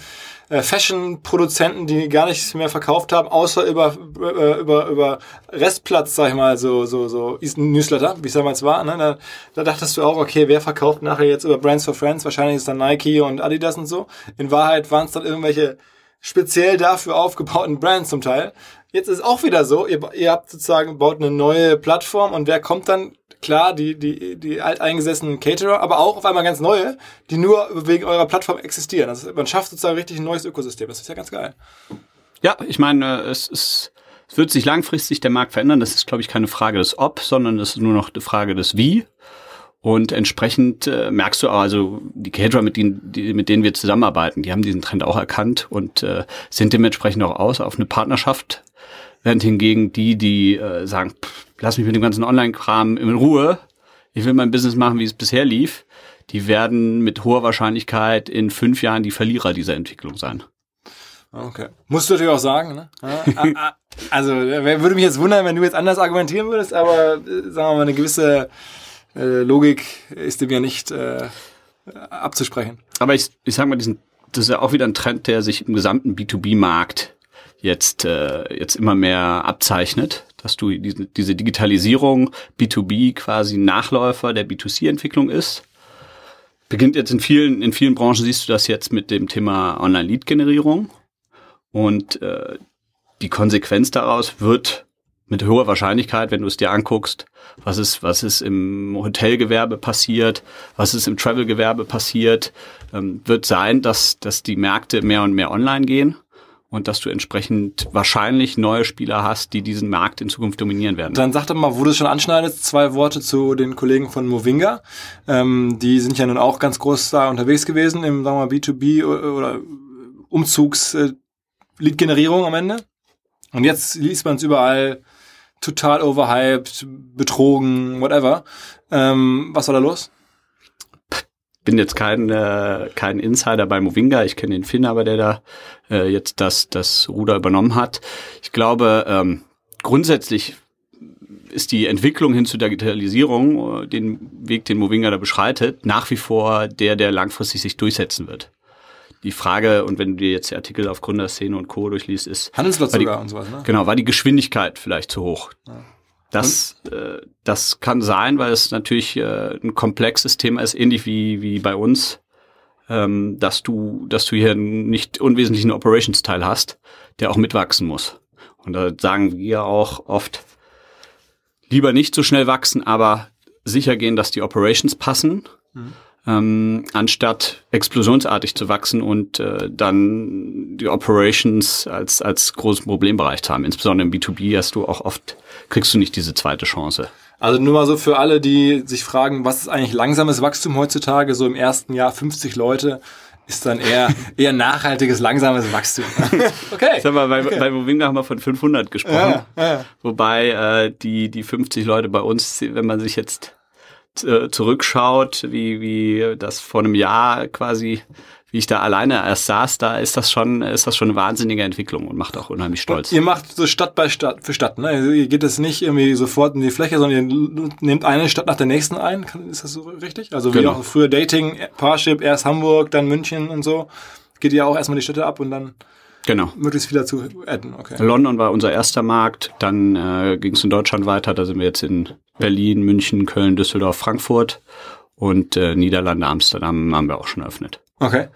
äh, Fashion-Produzenten, die gar nichts mehr verkauft haben, außer über, äh, über, über Restplatz, sag ich mal, so, so, so Newsletter, wie es damals war. Ne? Da, da dachtest du auch, okay, wer verkauft nachher jetzt über Brands for Friends? Wahrscheinlich ist dann Nike und Adidas und so. In Wahrheit waren es dann irgendwelche speziell dafür aufgebauten Brands zum Teil. Jetzt ist auch wieder so, ihr, ihr habt sozusagen, baut eine neue Plattform und wer kommt dann? Klar, die, die, die alteingesessenen Caterer, aber auch auf einmal ganz neue, die nur wegen eurer Plattform existieren. Also man schafft sozusagen richtig ein neues Ökosystem. Das ist ja ganz geil. Ja, ich meine, es ist, es wird sich langfristig der Markt verändern. Das ist, glaube ich, keine Frage des Ob, sondern es ist nur noch eine Frage des Wie. Und entsprechend äh, merkst du auch, also die Caterer, mit denen, die, mit denen wir zusammenarbeiten, die haben diesen Trend auch erkannt und äh, sind dementsprechend auch aus auf eine Partnerschaft. Während hingegen die, die äh, sagen, pff, lass mich mit dem ganzen Online-Kram in Ruhe, ich will mein Business machen, wie es bisher lief, die werden mit hoher Wahrscheinlichkeit in fünf Jahren die Verlierer dieser Entwicklung sein. Okay. Musst du natürlich auch sagen, ne? also würde mich jetzt wundern, wenn du jetzt anders argumentieren würdest, aber äh, sagen wir mal, eine gewisse äh, Logik ist dem ja nicht äh, abzusprechen. Aber ich, ich sag mal, diesen, das ist ja auch wieder ein Trend, der sich im gesamten B2B-Markt jetzt, äh, jetzt immer mehr abzeichnet, dass du diese, diese Digitalisierung B2B quasi Nachläufer der B2C-Entwicklung ist. Beginnt jetzt in vielen, in vielen Branchen siehst du das jetzt mit dem Thema Online-Lead-Generierung. Und äh, die Konsequenz daraus wird mit hoher Wahrscheinlichkeit, wenn du es dir anguckst, was ist, was ist im Hotelgewerbe passiert, was ist im Travelgewerbe passiert, ähm, wird sein, dass, dass die Märkte mehr und mehr online gehen und dass du entsprechend wahrscheinlich neue Spieler hast, die diesen Markt in Zukunft dominieren werden. Dann sag doch mal, wo du es schon anschneidest, zwei Worte zu den Kollegen von Movinga. Ähm, die sind ja nun auch ganz groß da unterwegs gewesen im sagen wir mal, B2B oder Umzugs äh, am Ende. Und jetzt liest man es überall, total overhyped, betrogen, whatever. Ähm, was war da los? bin jetzt kein, äh, kein Insider bei Movinga. Ich kenne den Finn, aber der da äh, jetzt das, das Ruder übernommen hat. Ich glaube, ähm, grundsätzlich ist die Entwicklung hin zur Digitalisierung, äh, den Weg, den Movinga da beschreitet, nach wie vor der, der langfristig sich durchsetzen wird die Frage, und wenn du dir jetzt die Artikel auf Gründerszene und Co. durchliest, ist. Handelsblatt die, sogar und sowas, ne? Genau, war die Geschwindigkeit vielleicht zu hoch. Ja. Das, äh, das kann sein, weil es natürlich äh, ein komplexes Thema ist, ähnlich wie, wie bei uns, ähm, dass du, dass du hier nicht unwesentlichen Operations-Teil hast, der auch mitwachsen muss. Und da sagen wir auch oft, lieber nicht so schnell wachsen, aber sicher gehen, dass die Operations passen. Mhm ähm, anstatt explosionsartig zu wachsen und äh, dann die Operations als, als großen Problembereich zu haben. Insbesondere im B2B hast du auch oft, kriegst du nicht diese zweite Chance. Also nur mal so für alle, die sich fragen, was ist eigentlich langsames Wachstum heutzutage? So im ersten Jahr 50 Leute ist dann eher, eher nachhaltiges, langsames Wachstum. okay. Sag mal, bei, okay. bei Movinga haben wir von 500 gesprochen. Ja, ja. Wobei äh, die, die 50 Leute bei uns, wenn man sich jetzt äh, zurückschaut, wie, wie das vor einem Jahr quasi, wie ich da alleine erst saß, da ist das schon, ist das schon eine wahnsinnige Entwicklung und macht auch unheimlich stolz. Und ihr macht so Stadt bei Stadt für Stadt, ne? Also ihr geht das nicht irgendwie sofort in die Fläche, sondern ihr nehmt eine Stadt nach der nächsten ein. Ist das so richtig? Also wie genau. auch früher Dating, Parship, erst Hamburg, dann München und so. Geht ihr auch erstmal die Städte ab und dann Genau. Möglichst viel dazu adden, okay. London war unser erster Markt, dann äh, ging es in Deutschland weiter, da sind wir jetzt in Berlin, München, Köln, Düsseldorf, Frankfurt und äh, Niederlande, Amsterdam haben wir auch schon eröffnet. Okay.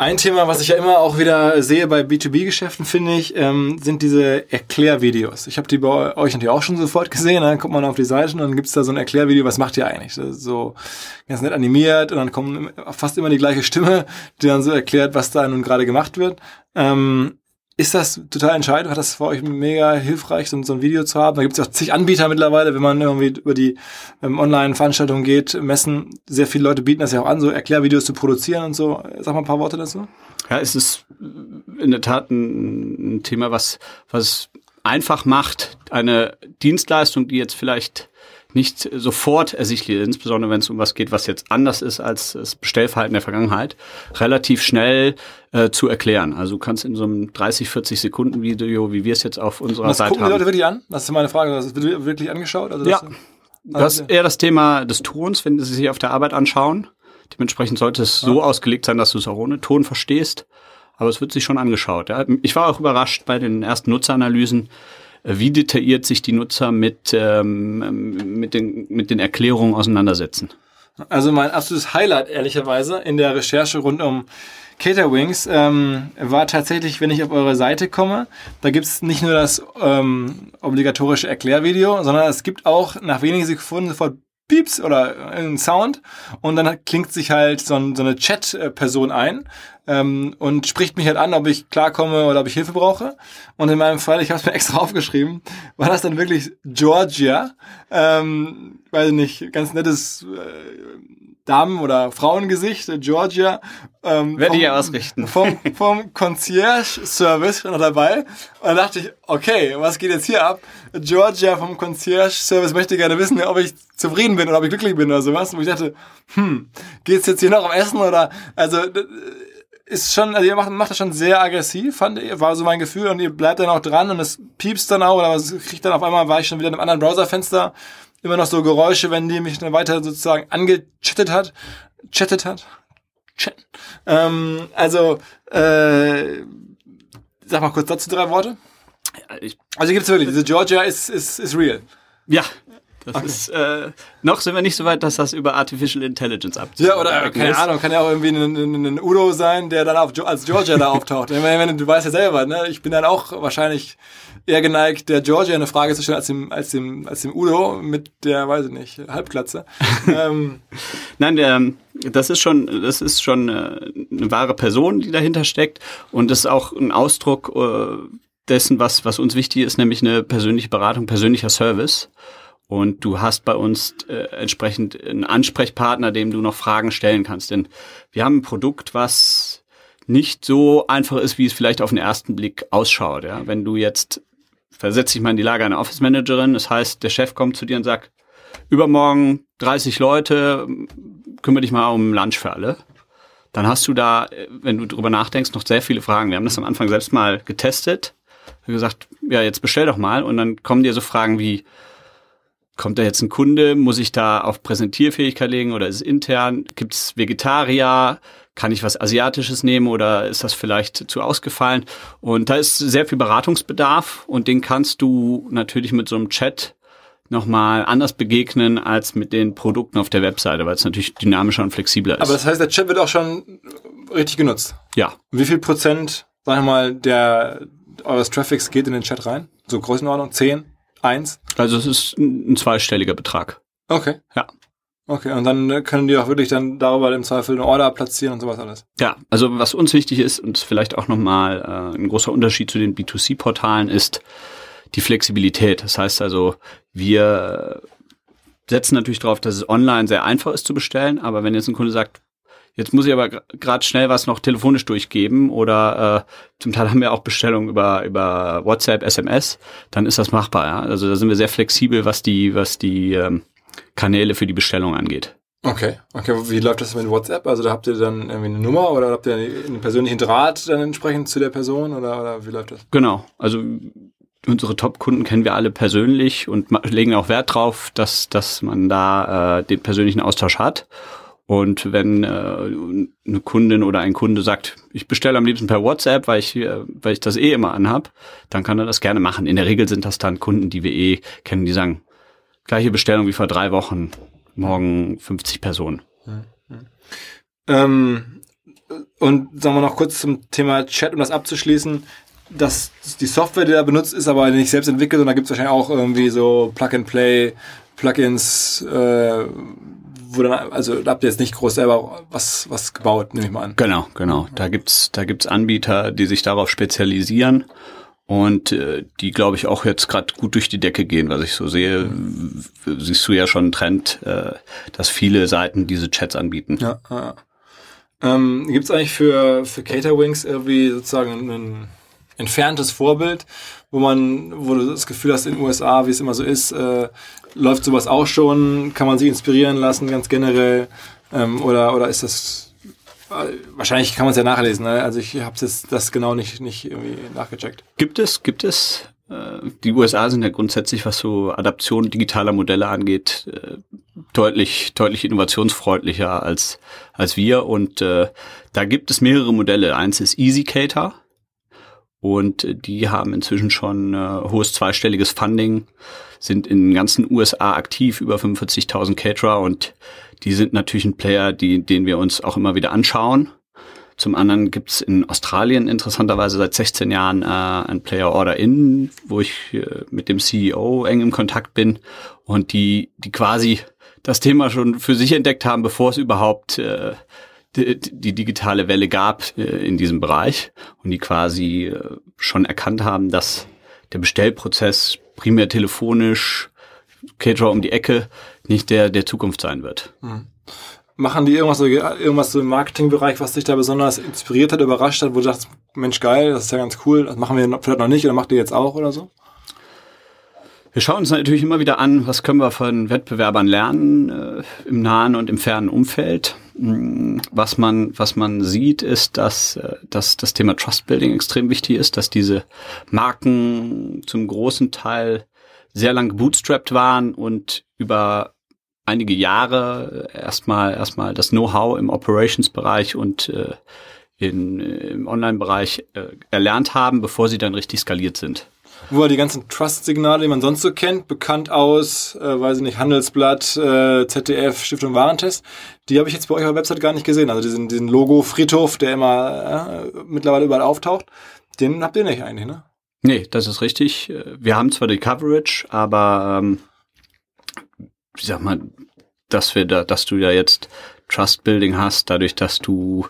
Ein Thema, was ich ja immer auch wieder sehe bei B2B-Geschäften, finde ich, ähm, sind diese Erklärvideos. Ich habe die bei euch natürlich auch schon sofort gesehen. Dann kommt man auf die Seite und dann gibt's da so ein Erklärvideo, was macht ihr eigentlich? So ganz nett animiert und dann kommt fast immer die gleiche Stimme, die dann so erklärt, was da nun gerade gemacht wird. Ähm, ist das total entscheidend? Hat das für euch mega hilfreich, so, ein Video zu haben? Da gibt es auch zig Anbieter mittlerweile, wenn man irgendwie über die ähm, Online-Veranstaltungen geht, Messen. Sehr viele Leute bieten das ja auch an, so Erklärvideos zu produzieren und so. Sag mal ein paar Worte dazu. Ja, es ist in der Tat ein, ein Thema, was, was einfach macht, eine Dienstleistung, die jetzt vielleicht nicht sofort ersichtlich, insbesondere wenn es um was geht, was jetzt anders ist als das Bestellverhalten der Vergangenheit, relativ schnell äh, zu erklären. Also du kannst in so einem 30, 40 Sekunden Video, wie wir es jetzt auf unserer was Seite gucken haben. die Leute wirklich an? Das ist meine Frage. Das wird wirklich angeschaut? Also ja. Das ist eher das Thema des Tons, wenn sie sich auf der Arbeit anschauen. Dementsprechend sollte es ja. so ausgelegt sein, dass du es auch ohne Ton verstehst. Aber es wird sich schon angeschaut. Ja. Ich war auch überrascht bei den ersten Nutzeranalysen, wie detailliert sich die Nutzer mit, ähm, mit, den, mit den Erklärungen auseinandersetzen. Also mein absolutes Highlight, ehrlicherweise, in der Recherche rund um Caterwings ähm, war tatsächlich, wenn ich auf eure Seite komme, da gibt's nicht nur das ähm, obligatorische Erklärvideo, sondern es gibt auch nach wenigen Sekunden sofort Pieps oder ein Sound und dann klingt sich halt so, ein, so eine Chat-Person ein ähm, und spricht mich halt an, ob ich klarkomme oder ob ich Hilfe brauche. Und in meinem Fall, ich habe es mir extra aufgeschrieben, war das dann wirklich Georgia, ähm, weiß nicht, ganz nettes äh, Damen- oder Frauengesicht, Georgia. Ähm, Werde ich ausrichten. Vom, vom Concierge-Service noch dabei. Und dann dachte ich, okay, was geht jetzt hier ab? Georgia vom Concierge-Service möchte gerne wissen, ob ich zufrieden bin oder ob ich glücklich bin oder sowas. Und ich dachte, hm, geht's jetzt hier noch um Essen oder, also, ist schon, also ihr macht, macht das schon sehr aggressiv, fand ich, war so mein Gefühl und ihr bleibt dann auch dran und es piepst dann auch oder es kriegt dann auf einmal, war ich schon wieder in einem anderen Browserfenster immer noch so Geräusche, wenn die mich dann weiter sozusagen angechattet hat. Chattet hat. Chat. Ähm, also, äh, sag mal kurz dazu drei Worte. Also gibt's wirklich, diese Georgia ist, ist, ist real. Ja, das okay. ist, äh, noch sind wir nicht so weit, dass das über Artificial Intelligence abzieht. Ja, oder keine ist. Ahnung, kann ja auch irgendwie ein, ein, ein, Udo sein, der dann auf, als Georgia da auftaucht. Ich meine, du weißt ja selber, ne? Ich bin dann auch wahrscheinlich eher geneigt, der Georgia eine Frage zu stellen als dem, als dem, als dem Udo mit der, weiß ich nicht, Halbglatze. ähm. Nein, der, das ist schon, das ist schon äh, eine wahre Person, die dahinter steckt und das ist auch ein Ausdruck äh, dessen, was, was uns wichtig ist, nämlich eine persönliche Beratung, persönlicher Service. Und du hast bei uns äh, entsprechend einen Ansprechpartner, dem du noch Fragen stellen kannst. Denn wir haben ein Produkt, was nicht so einfach ist, wie es vielleicht auf den ersten Blick ausschaut. Ja? Wenn du jetzt versetze dich mal in die Lage einer Office Managerin. Das heißt, der Chef kommt zu dir und sagt, übermorgen 30 Leute, kümmere dich mal um Lunch für alle. Dann hast du da, wenn du drüber nachdenkst, noch sehr viele Fragen. Wir haben das am Anfang selbst mal getestet. Wir haben gesagt, ja, jetzt bestell doch mal. Und dann kommen dir so Fragen wie, kommt da jetzt ein Kunde? Muss ich da auf Präsentierfähigkeit legen oder ist es intern? Gibt es Vegetarier? kann ich was Asiatisches nehmen oder ist das vielleicht zu ausgefallen? Und da ist sehr viel Beratungsbedarf und den kannst du natürlich mit so einem Chat nochmal anders begegnen als mit den Produkten auf der Webseite, weil es natürlich dynamischer und flexibler ist. Aber das heißt, der Chat wird auch schon richtig genutzt? Ja. Wie viel Prozent, sag ich mal, der eures Traffics geht in den Chat rein? So Größenordnung? 10? 1? Also es ist ein zweistelliger Betrag. Okay. Ja. Okay, und dann äh, können die auch wirklich dann darüber im Zweifel eine Order platzieren und sowas alles. Ja, also was uns wichtig ist und vielleicht auch nochmal äh, ein großer Unterschied zu den B2C-Portalen ist die Flexibilität. Das heißt also, wir setzen natürlich darauf, dass es online sehr einfach ist zu bestellen, aber wenn jetzt ein Kunde sagt, Jetzt muss ich aber gerade schnell was noch telefonisch durchgeben oder äh, zum Teil haben wir auch Bestellungen über über WhatsApp, SMS, dann ist das machbar. Ja? Also da sind wir sehr flexibel, was die was die ähm, Kanäle für die Bestellung angeht. Okay, okay. Wie läuft das mit WhatsApp? Also da habt ihr dann irgendwie eine Nummer oder habt ihr einen persönlichen Draht dann entsprechend zu der Person oder, oder wie läuft das? Genau, also unsere Top-Kunden kennen wir alle persönlich und legen auch Wert drauf, dass, dass man da äh, den persönlichen Austausch hat. Und wenn äh, eine Kundin oder ein Kunde sagt, ich bestelle am liebsten per WhatsApp, weil ich, äh, weil ich das eh immer anhab, dann kann er das gerne machen. In der Regel sind das dann Kunden, die wir eh kennen, die sagen, Gleiche Bestellung wie vor drei Wochen. Morgen 50 Personen. Ähm, und sagen wir noch kurz zum Thema Chat, um das abzuschließen. dass die Software, die da benutzt, ist aber nicht selbst entwickelt, sondern da gibt es wahrscheinlich auch irgendwie so Plug-and-Play, Plugins, äh, wo dann, also da habt ihr jetzt nicht groß selber was, was gebaut, nehme ich mal an. Genau, genau. Da gibt's, da gibt's Anbieter, die sich darauf spezialisieren und äh, die, glaube ich, auch jetzt gerade gut durch die Decke gehen, was ich so sehe. Mhm. Siehst du ja schon einen Trend, äh, dass viele Seiten diese Chats anbieten. Ja, ja. Ähm, Gibt es eigentlich für, für Caterwings irgendwie sozusagen ein entferntes Vorbild, wo man, wo du das Gefühl hast, in den USA, wie es immer so ist, äh, läuft sowas auch schon? Kann man sich inspirieren lassen, ganz generell? Ähm, oder, oder ist das Wahrscheinlich kann man es ja nachlesen. Ne? Also ich habe jetzt das genau nicht, nicht irgendwie nachgecheckt. Gibt es, gibt es. Äh, die USA sind ja grundsätzlich, was so Adaption digitaler Modelle angeht, äh, deutlich, deutlich innovationsfreundlicher als, als wir. Und äh, da gibt es mehrere Modelle. Eins ist EasyCater. Und die haben inzwischen schon äh, hohes zweistelliges Funding, sind in den ganzen USA aktiv, über 45.000 Caterer und die sind natürlich ein Player, die, den wir uns auch immer wieder anschauen. Zum anderen gibt's in Australien interessanterweise seit 16 Jahren äh, ein Player Order In, wo ich äh, mit dem CEO eng im Kontakt bin und die, die quasi das Thema schon für sich entdeckt haben, bevor es überhaupt äh, die, die digitale Welle gab äh, in diesem Bereich und die quasi äh, schon erkannt haben, dass der Bestellprozess primär telefonisch, Caterer um die Ecke, nicht der der Zukunft sein wird. Mhm. Machen die irgendwas so, irgendwas so im Marketingbereich, was dich da besonders inspiriert hat, überrascht hat, wo du sagst, Mensch, geil, das ist ja ganz cool, das machen wir vielleicht noch nicht oder macht ihr jetzt auch oder so? Wir schauen uns natürlich immer wieder an, was können wir von Wettbewerbern lernen äh, im nahen und im fernen Umfeld. Was man, was man sieht, ist, dass, äh, dass das Thema Trust Building extrem wichtig ist, dass diese Marken zum großen Teil sehr lang bootstrapped waren und über einige Jahre erstmal erstmal das Know-how im Operations-Bereich und äh, in, im Online-Bereich äh, erlernt haben, bevor sie dann richtig skaliert sind. Wo er die ganzen Trust-Signale, die man sonst so kennt, bekannt aus, äh, weiß ich nicht, Handelsblatt, äh, ZDF, Stiftung Warentest, die habe ich jetzt bei euch auf der Website gar nicht gesehen. Also diesen, diesen Logo-Friedhof, der immer äh, mittlerweile überall auftaucht, den habt ihr nicht eigentlich, ne? Nee, das ist richtig. Wir haben zwar die Coverage, aber ähm, ich sag mal, dass wir da, dass du ja jetzt Trust Building hast, dadurch, dass du,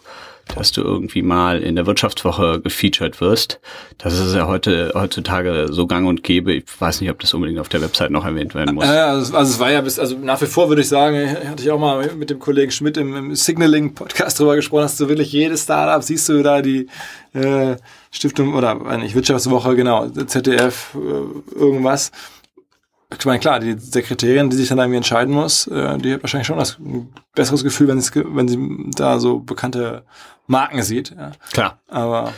dass du irgendwie mal in der Wirtschaftswoche gefeatured wirst. Das ist ja heute, heutzutage so gang und gäbe. Ich weiß nicht, ob das unbedingt auf der Website noch erwähnt werden muss. Äh, also, also es war ja bis, also nach wie vor würde ich sagen, hatte ich auch mal mit dem Kollegen Schmidt im, im Signaling Podcast drüber gesprochen, hast du wirklich jedes Startup, siehst du da die, äh, Stiftung oder nicht Wirtschaftswoche, genau, ZDF, äh, irgendwas ich meine, klar, die Sekretärin, die sich dann irgendwie entscheiden muss, äh, die hat wahrscheinlich schon das ein besseres Gefühl, wenn, wenn sie da so bekannte Marken sieht. Ja. Klar. Aber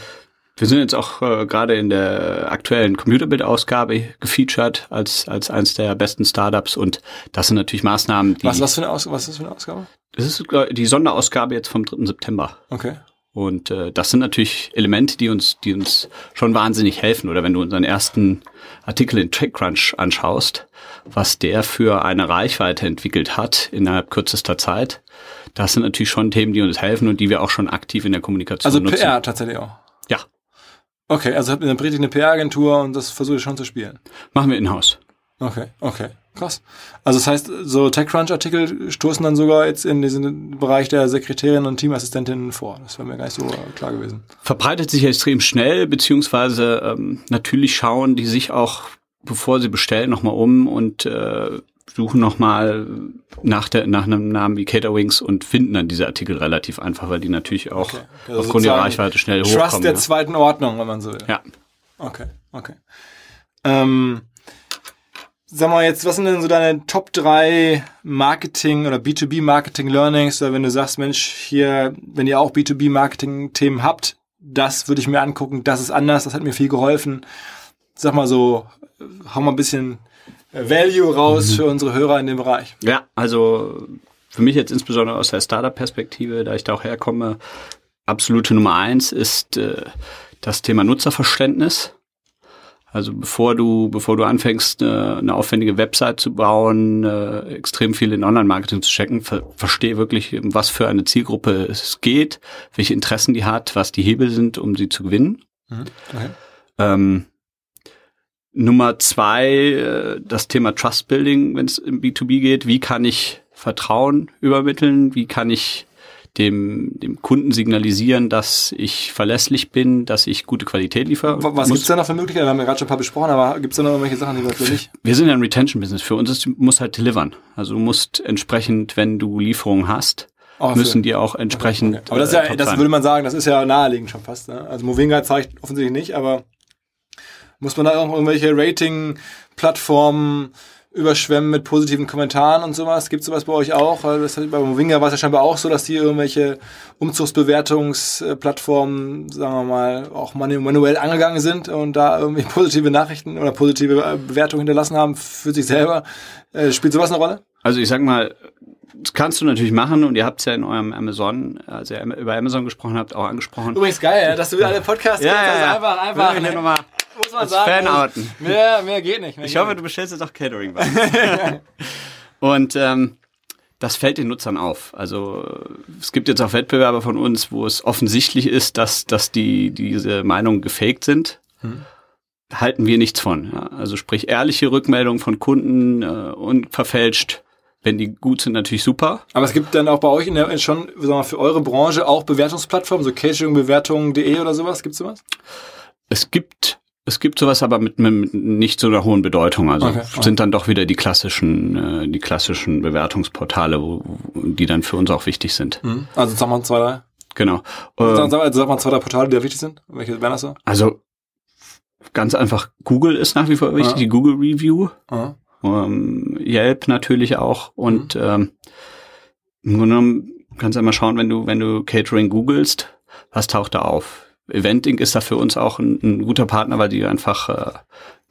wir sind jetzt auch äh, gerade in der aktuellen Computerbild-Ausgabe gefeatured als, als eines der besten Startups und das sind natürlich Maßnahmen, die. Was, was, für eine Aus was ist das für eine Ausgabe? Das ist die Sonderausgabe jetzt vom 3. September. Okay. Und äh, das sind natürlich Elemente, die uns, die uns schon wahnsinnig helfen. Oder wenn du unseren ersten Artikel in TechCrunch anschaust, was der für eine Reichweite entwickelt hat innerhalb kürzester Zeit, das sind natürlich schon Themen, die uns helfen und die wir auch schon aktiv in der Kommunikation also nutzen. Also PR tatsächlich auch. Ja. Okay, also habt ihr eine Predigt eine PR-Agentur und das versuche ich schon zu spielen. Machen wir in-house. Okay, okay. Krass. Also das heißt, so TechCrunch-Artikel stoßen dann sogar jetzt in diesen Bereich der Sekretärinnen und Teamassistentinnen vor. Das wäre mir gar nicht so klar gewesen. Verbreitet sich extrem schnell, beziehungsweise ähm, natürlich schauen die sich auch, bevor sie bestellen, nochmal um und äh, suchen nochmal nach, der, nach einem Namen wie Caterwings und finden dann diese Artikel relativ einfach, weil die natürlich auch okay. also aufgrund ihrer Reichweite schnell Trust hochkommen. Trust der ja. zweiten Ordnung, wenn man so will. Ja. Okay, okay. Ähm, Sag mal jetzt, was sind denn so deine Top 3 Marketing oder B2B Marketing Learnings? Oder wenn du sagst, Mensch, hier, wenn ihr auch B2B Marketing Themen habt, das würde ich mir angucken, das ist anders, das hat mir viel geholfen. Sag mal so, hau mal ein bisschen Value raus mhm. für unsere Hörer in dem Bereich. Ja, also für mich jetzt insbesondere aus der Startup-Perspektive, da ich da auch herkomme, absolute Nummer eins ist äh, das Thema Nutzerverständnis. Also bevor du, bevor du anfängst, eine, eine aufwendige Website zu bauen, äh, extrem viel in Online-Marketing zu checken, ver verstehe wirklich, um was für eine Zielgruppe es geht, welche Interessen die hat, was die Hebel sind, um sie zu gewinnen. Mhm. Okay. Ähm, Nummer zwei, äh, das Thema Trust Building, wenn es im B2B geht. Wie kann ich Vertrauen übermitteln? Wie kann ich dem, dem Kunden signalisieren, dass ich verlässlich bin, dass ich gute Qualität liefere. Was gibt es da noch für Möglichkeiten? Wir haben ja gerade schon ein paar besprochen, aber gibt es da noch irgendwelche Sachen, die wir für nicht? Wir sind ja ein Retention-Business. Für uns ist, musst halt delivern. Also du musst entsprechend, wenn du Lieferungen hast, oh, müssen die auch entsprechend. Okay, okay. Aber das, ist ja, äh, das würde man sagen, das ist ja naheliegend schon fast. Ne? Also Movinga zeigt offensichtlich nicht, aber muss man da auch irgendwelche Rating-Plattformen überschwemmen mit positiven Kommentaren und sowas. Gibt sowas bei euch auch? Das, bei Movinga war es ja scheinbar auch so, dass die irgendwelche Umzugsbewertungsplattformen, sagen wir mal, auch manuell angegangen sind und da irgendwie positive Nachrichten oder positive äh, Bewertungen hinterlassen haben für sich selber. Äh, spielt sowas eine Rolle? Also ich sag mal, das kannst du natürlich machen und ihr habt es ja in eurem Amazon, als ihr über Amazon gesprochen habt, auch angesprochen. Übrigens geil, dass du wieder alle Podcasts ja, ja, ja. einfach, einfach. Ja, nochmal muss man sagen. Fanouten. Mehr, mehr geht nicht. Mehr ich hoffe, nicht. du bestellst jetzt auch Catering bei. und ähm, das fällt den Nutzern auf. Also es gibt jetzt auch Wettbewerber von uns, wo es offensichtlich ist, dass, dass die diese Meinungen gefaked sind. Hm. Halten wir nichts von. Ja. Also sprich ehrliche Rückmeldungen von Kunden äh, und verfälscht. Wenn die gut sind, natürlich super. Aber es gibt dann auch bei euch in der, schon sagen wir, für eure Branche auch Bewertungsplattformen, so cateringbewertungen.de oder sowas. Gibt es sowas? Es gibt es gibt sowas, aber mit, mit nicht so einer hohen Bedeutung. Also okay, sind dann doch wieder die klassischen, äh, die klassischen Bewertungsportale, wo, die dann für uns auch wichtig sind. Mhm. Also sag mal zwei, drei. Genau. Sag, sag, sag mal zwei, drei Portale, die da wichtig sind. Welche wären das so? Also ganz einfach, Google ist nach wie vor wichtig, ja. die Google Review. Ja. Ähm, Yelp natürlich auch. Und mhm. ähm, im Grunde genommen kannst du einmal schauen, wenn du, wenn du Catering googelst, was taucht da auf? Eventing ist da für uns auch ein, ein guter Partner, weil die einfach äh,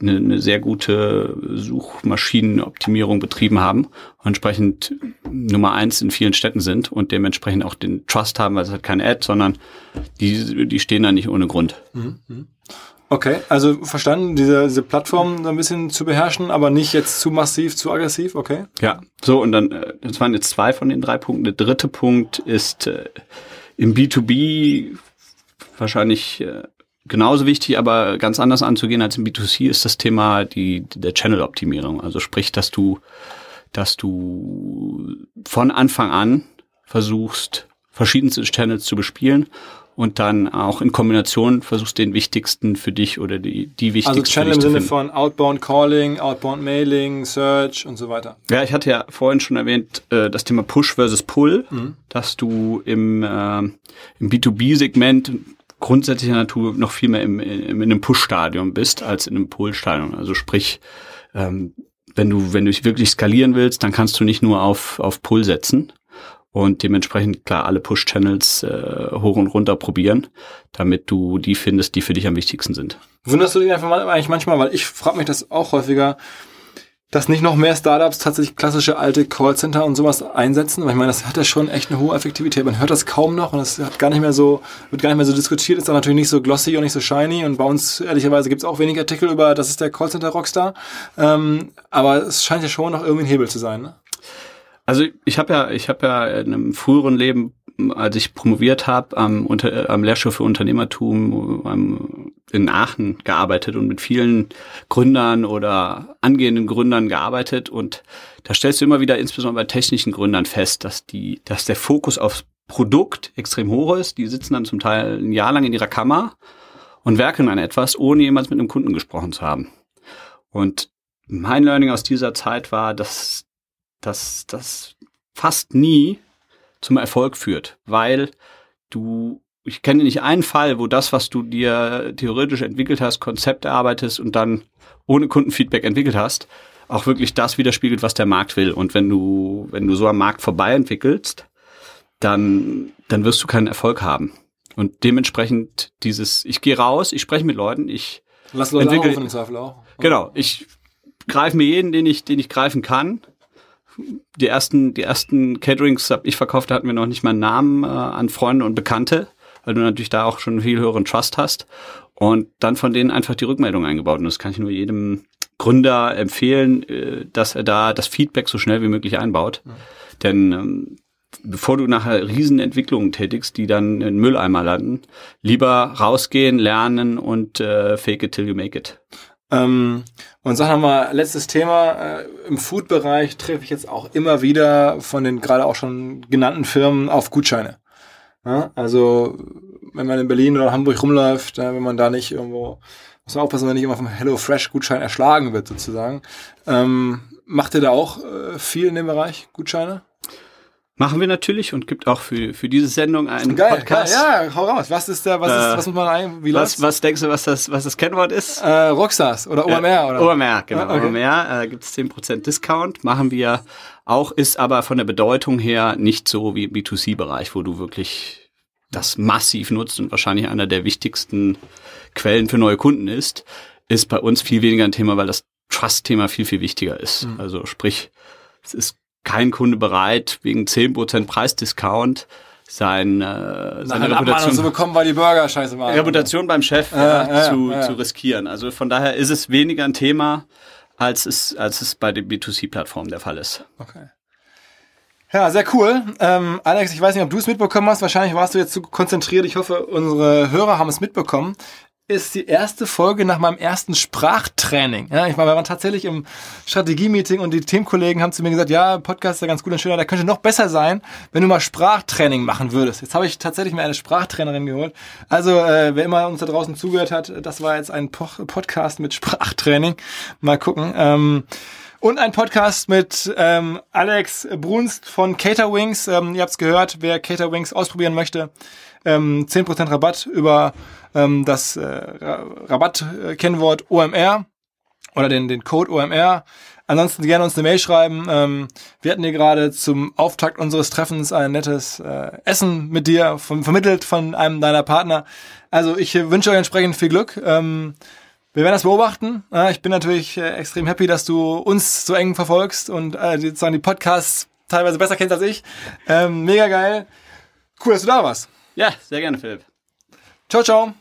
eine, eine sehr gute Suchmaschinenoptimierung betrieben haben und entsprechend Nummer eins in vielen Städten sind und dementsprechend auch den Trust haben, weil es hat keine Ad, sondern die, die stehen da nicht ohne Grund. Mhm. Okay, also verstanden, diese, diese Plattform so ein bisschen zu beherrschen, aber nicht jetzt zu massiv, zu aggressiv, okay? Ja, so und dann, äh, das waren jetzt zwei von den drei Punkten. Der dritte Punkt ist äh, im B2B wahrscheinlich äh, genauso wichtig, aber ganz anders anzugehen als im B2C ist das Thema die, der Channel-Optimierung. Also sprich, dass du, dass du von Anfang an versuchst, verschiedenste Channels zu bespielen und dann auch in Kombination versuchst den wichtigsten für dich oder die, die wichtigsten. Also Channel im Sinne von Outbound Calling, Outbound Mailing, Search und so weiter. Ja, ich hatte ja vorhin schon erwähnt, äh, das Thema Push versus Pull, mhm. dass du im, äh, im B2B-Segment grundsätzlicher Natur noch viel mehr im, im, in einem Push-Stadium bist als in einem Pull-Stadium. Also sprich, ähm, wenn du, wenn du wirklich skalieren willst, dann kannst du nicht nur auf, auf Pull setzen und dementsprechend klar alle Push-Channels äh, hoch und runter probieren, damit du die findest, die für dich am wichtigsten sind. Wunderst du dich einfach mal, eigentlich manchmal, weil ich frage mich das auch häufiger, dass nicht noch mehr Startups tatsächlich klassische alte Callcenter und sowas einsetzen, weil ich meine, das hat ja schon echt eine hohe Effektivität. Man hört das kaum noch und es hat gar nicht mehr so, wird gar nicht mehr so diskutiert, ist dann natürlich nicht so glossy und nicht so shiny und bei uns ehrlicherweise gibt es auch wenig Artikel über, das ist der Callcenter Rockstar. Ähm, aber es scheint ja schon noch irgendwie ein Hebel zu sein. Ne? Also ich habe ja, ich habe ja in einem früheren Leben als ich promoviert habe am, am Lehrstuhl für Unternehmertum in Aachen gearbeitet und mit vielen Gründern oder angehenden Gründern gearbeitet und da stellst du immer wieder insbesondere bei technischen Gründern fest, dass die, dass der Fokus aufs Produkt extrem hoch ist. Die sitzen dann zum Teil ein Jahr lang in ihrer Kammer und werken an etwas, ohne jemals mit einem Kunden gesprochen zu haben. Und mein Learning aus dieser Zeit war, dass, dass, dass fast nie zum Erfolg führt, weil du, ich kenne nicht einen Fall, wo das, was du dir theoretisch entwickelt hast, Konzept erarbeitest und dann ohne Kundenfeedback entwickelt hast, auch wirklich das widerspiegelt, was der Markt will. Und wenn du, wenn du so am Markt vorbei entwickelst, dann, dann wirst du keinen Erfolg haben. Und dementsprechend dieses, ich gehe raus, ich spreche mit Leuten, ich Lass Leute entwickle, auch. Genau, ich greife mir jeden, den ich, den ich greifen kann die ersten, die ersten Caterings habe ich verkauft, da hatten wir noch nicht mal einen Namen äh, an Freunde und Bekannte, weil du natürlich da auch schon viel höheren Trust hast. Und dann von denen einfach die Rückmeldung eingebaut. Und das kann ich nur jedem Gründer empfehlen, äh, dass er da das Feedback so schnell wie möglich einbaut. Ja. Denn ähm, bevor du nachher Riesenentwicklungen tätigst, die dann in Mülleimer landen, lieber rausgehen, lernen und äh, fake it till you make it. Ähm, und sag nochmal, letztes Thema, äh, im Food-Bereich treffe ich jetzt auch immer wieder von den gerade auch schon genannten Firmen auf Gutscheine. Ja, also wenn man in Berlin oder Hamburg rumläuft, äh, wenn man da nicht irgendwo, muss man aufpassen, wenn nicht immer vom Hello Fresh Gutschein erschlagen wird sozusagen. Ähm, macht ihr da auch äh, viel in dem Bereich Gutscheine? Machen wir natürlich und gibt auch für, für diese Sendung einen geil, Podcast. Geil, ja, hau raus. Was ist da, was, ist, äh, was muss man ein, wie was, was denkst du, was das, was das Kennwort ist? Äh, Rockstars oder OMR, äh, oder? OMR, genau. Ah, okay. OMR, äh, gibt es 10% Discount. Machen wir auch, ist aber von der Bedeutung her nicht so wie im B2C-Bereich, wo du wirklich das massiv nutzt und wahrscheinlich einer der wichtigsten Quellen für neue Kunden ist, ist bei uns viel weniger ein Thema, weil das Trust-Thema viel, viel wichtiger ist. Mhm. Also sprich, es ist kein Kunde bereit, wegen 10% Preisdiscount sein, äh, seine Reputation zu bekommen, weil die Burger scheiße waren. Reputation beim Chef ja, ja, zu, ja. zu riskieren. Also von daher ist es weniger ein Thema, als es, als es bei den B2C-Plattformen der Fall ist. Okay. Ja, sehr cool. Ähm, Alex, ich weiß nicht, ob du es mitbekommen hast. Wahrscheinlich warst du jetzt zu konzentriert. Ich hoffe, unsere Hörer haben es mitbekommen. Ist die erste Folge nach meinem ersten Sprachtraining. Ja, ich meine, wir waren tatsächlich im Strategie-Meeting und die Teamkollegen haben zu mir gesagt, ja, Podcast ist ja ganz gut und schön, der könnte noch besser sein, wenn du mal Sprachtraining machen würdest. Jetzt habe ich tatsächlich mir eine Sprachtrainerin geholt. Also, äh, wer immer uns da draußen zugehört hat, das war jetzt ein po Podcast mit Sprachtraining. Mal gucken. Ähm, und ein Podcast mit ähm, Alex Brunst von Caterwings. Ähm, ihr habt es gehört, wer Caterwings ausprobieren möchte, ähm, 10% Rabatt über ähm, das äh, Rabattkennwort OMR oder den, den Code OMR. Ansonsten gerne uns eine Mail schreiben. Ähm, wir hatten hier gerade zum Auftakt unseres Treffens ein nettes äh, Essen mit dir vom, vermittelt von einem deiner Partner. Also ich wünsche euch entsprechend viel Glück. Ähm, wir werden das beobachten. Ich bin natürlich äh, extrem happy, dass du uns so eng verfolgst und äh, sozusagen die Podcasts teilweise besser kennst als ich. Ähm, mega geil. Cool, dass du da warst. Ja, sehr gerne, Philipp. Ciao, ciao.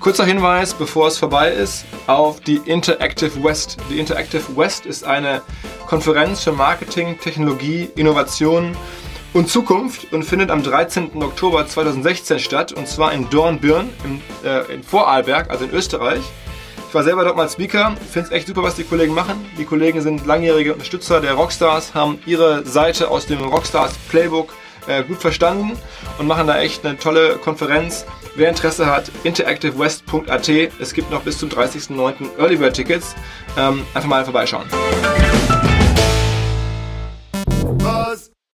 Kurzer Hinweis, bevor es vorbei ist, auf die Interactive West. Die Interactive West ist eine Konferenz für Marketing, Technologie, Innovation und Zukunft und findet am 13. Oktober 2016 statt und zwar in Dornbirn im, äh, in Vorarlberg, also in Österreich. Ich war selber dort mal Speaker, finde es echt super, was die Kollegen machen. Die Kollegen sind langjährige Unterstützer der Rockstars, haben ihre Seite aus dem Rockstars Playbook äh, gut verstanden und machen da echt eine tolle Konferenz. Wer Interesse hat, interactivewest.at. Es gibt noch bis zum 30.09. Early Bird Tickets. Ähm, einfach mal vorbeischauen.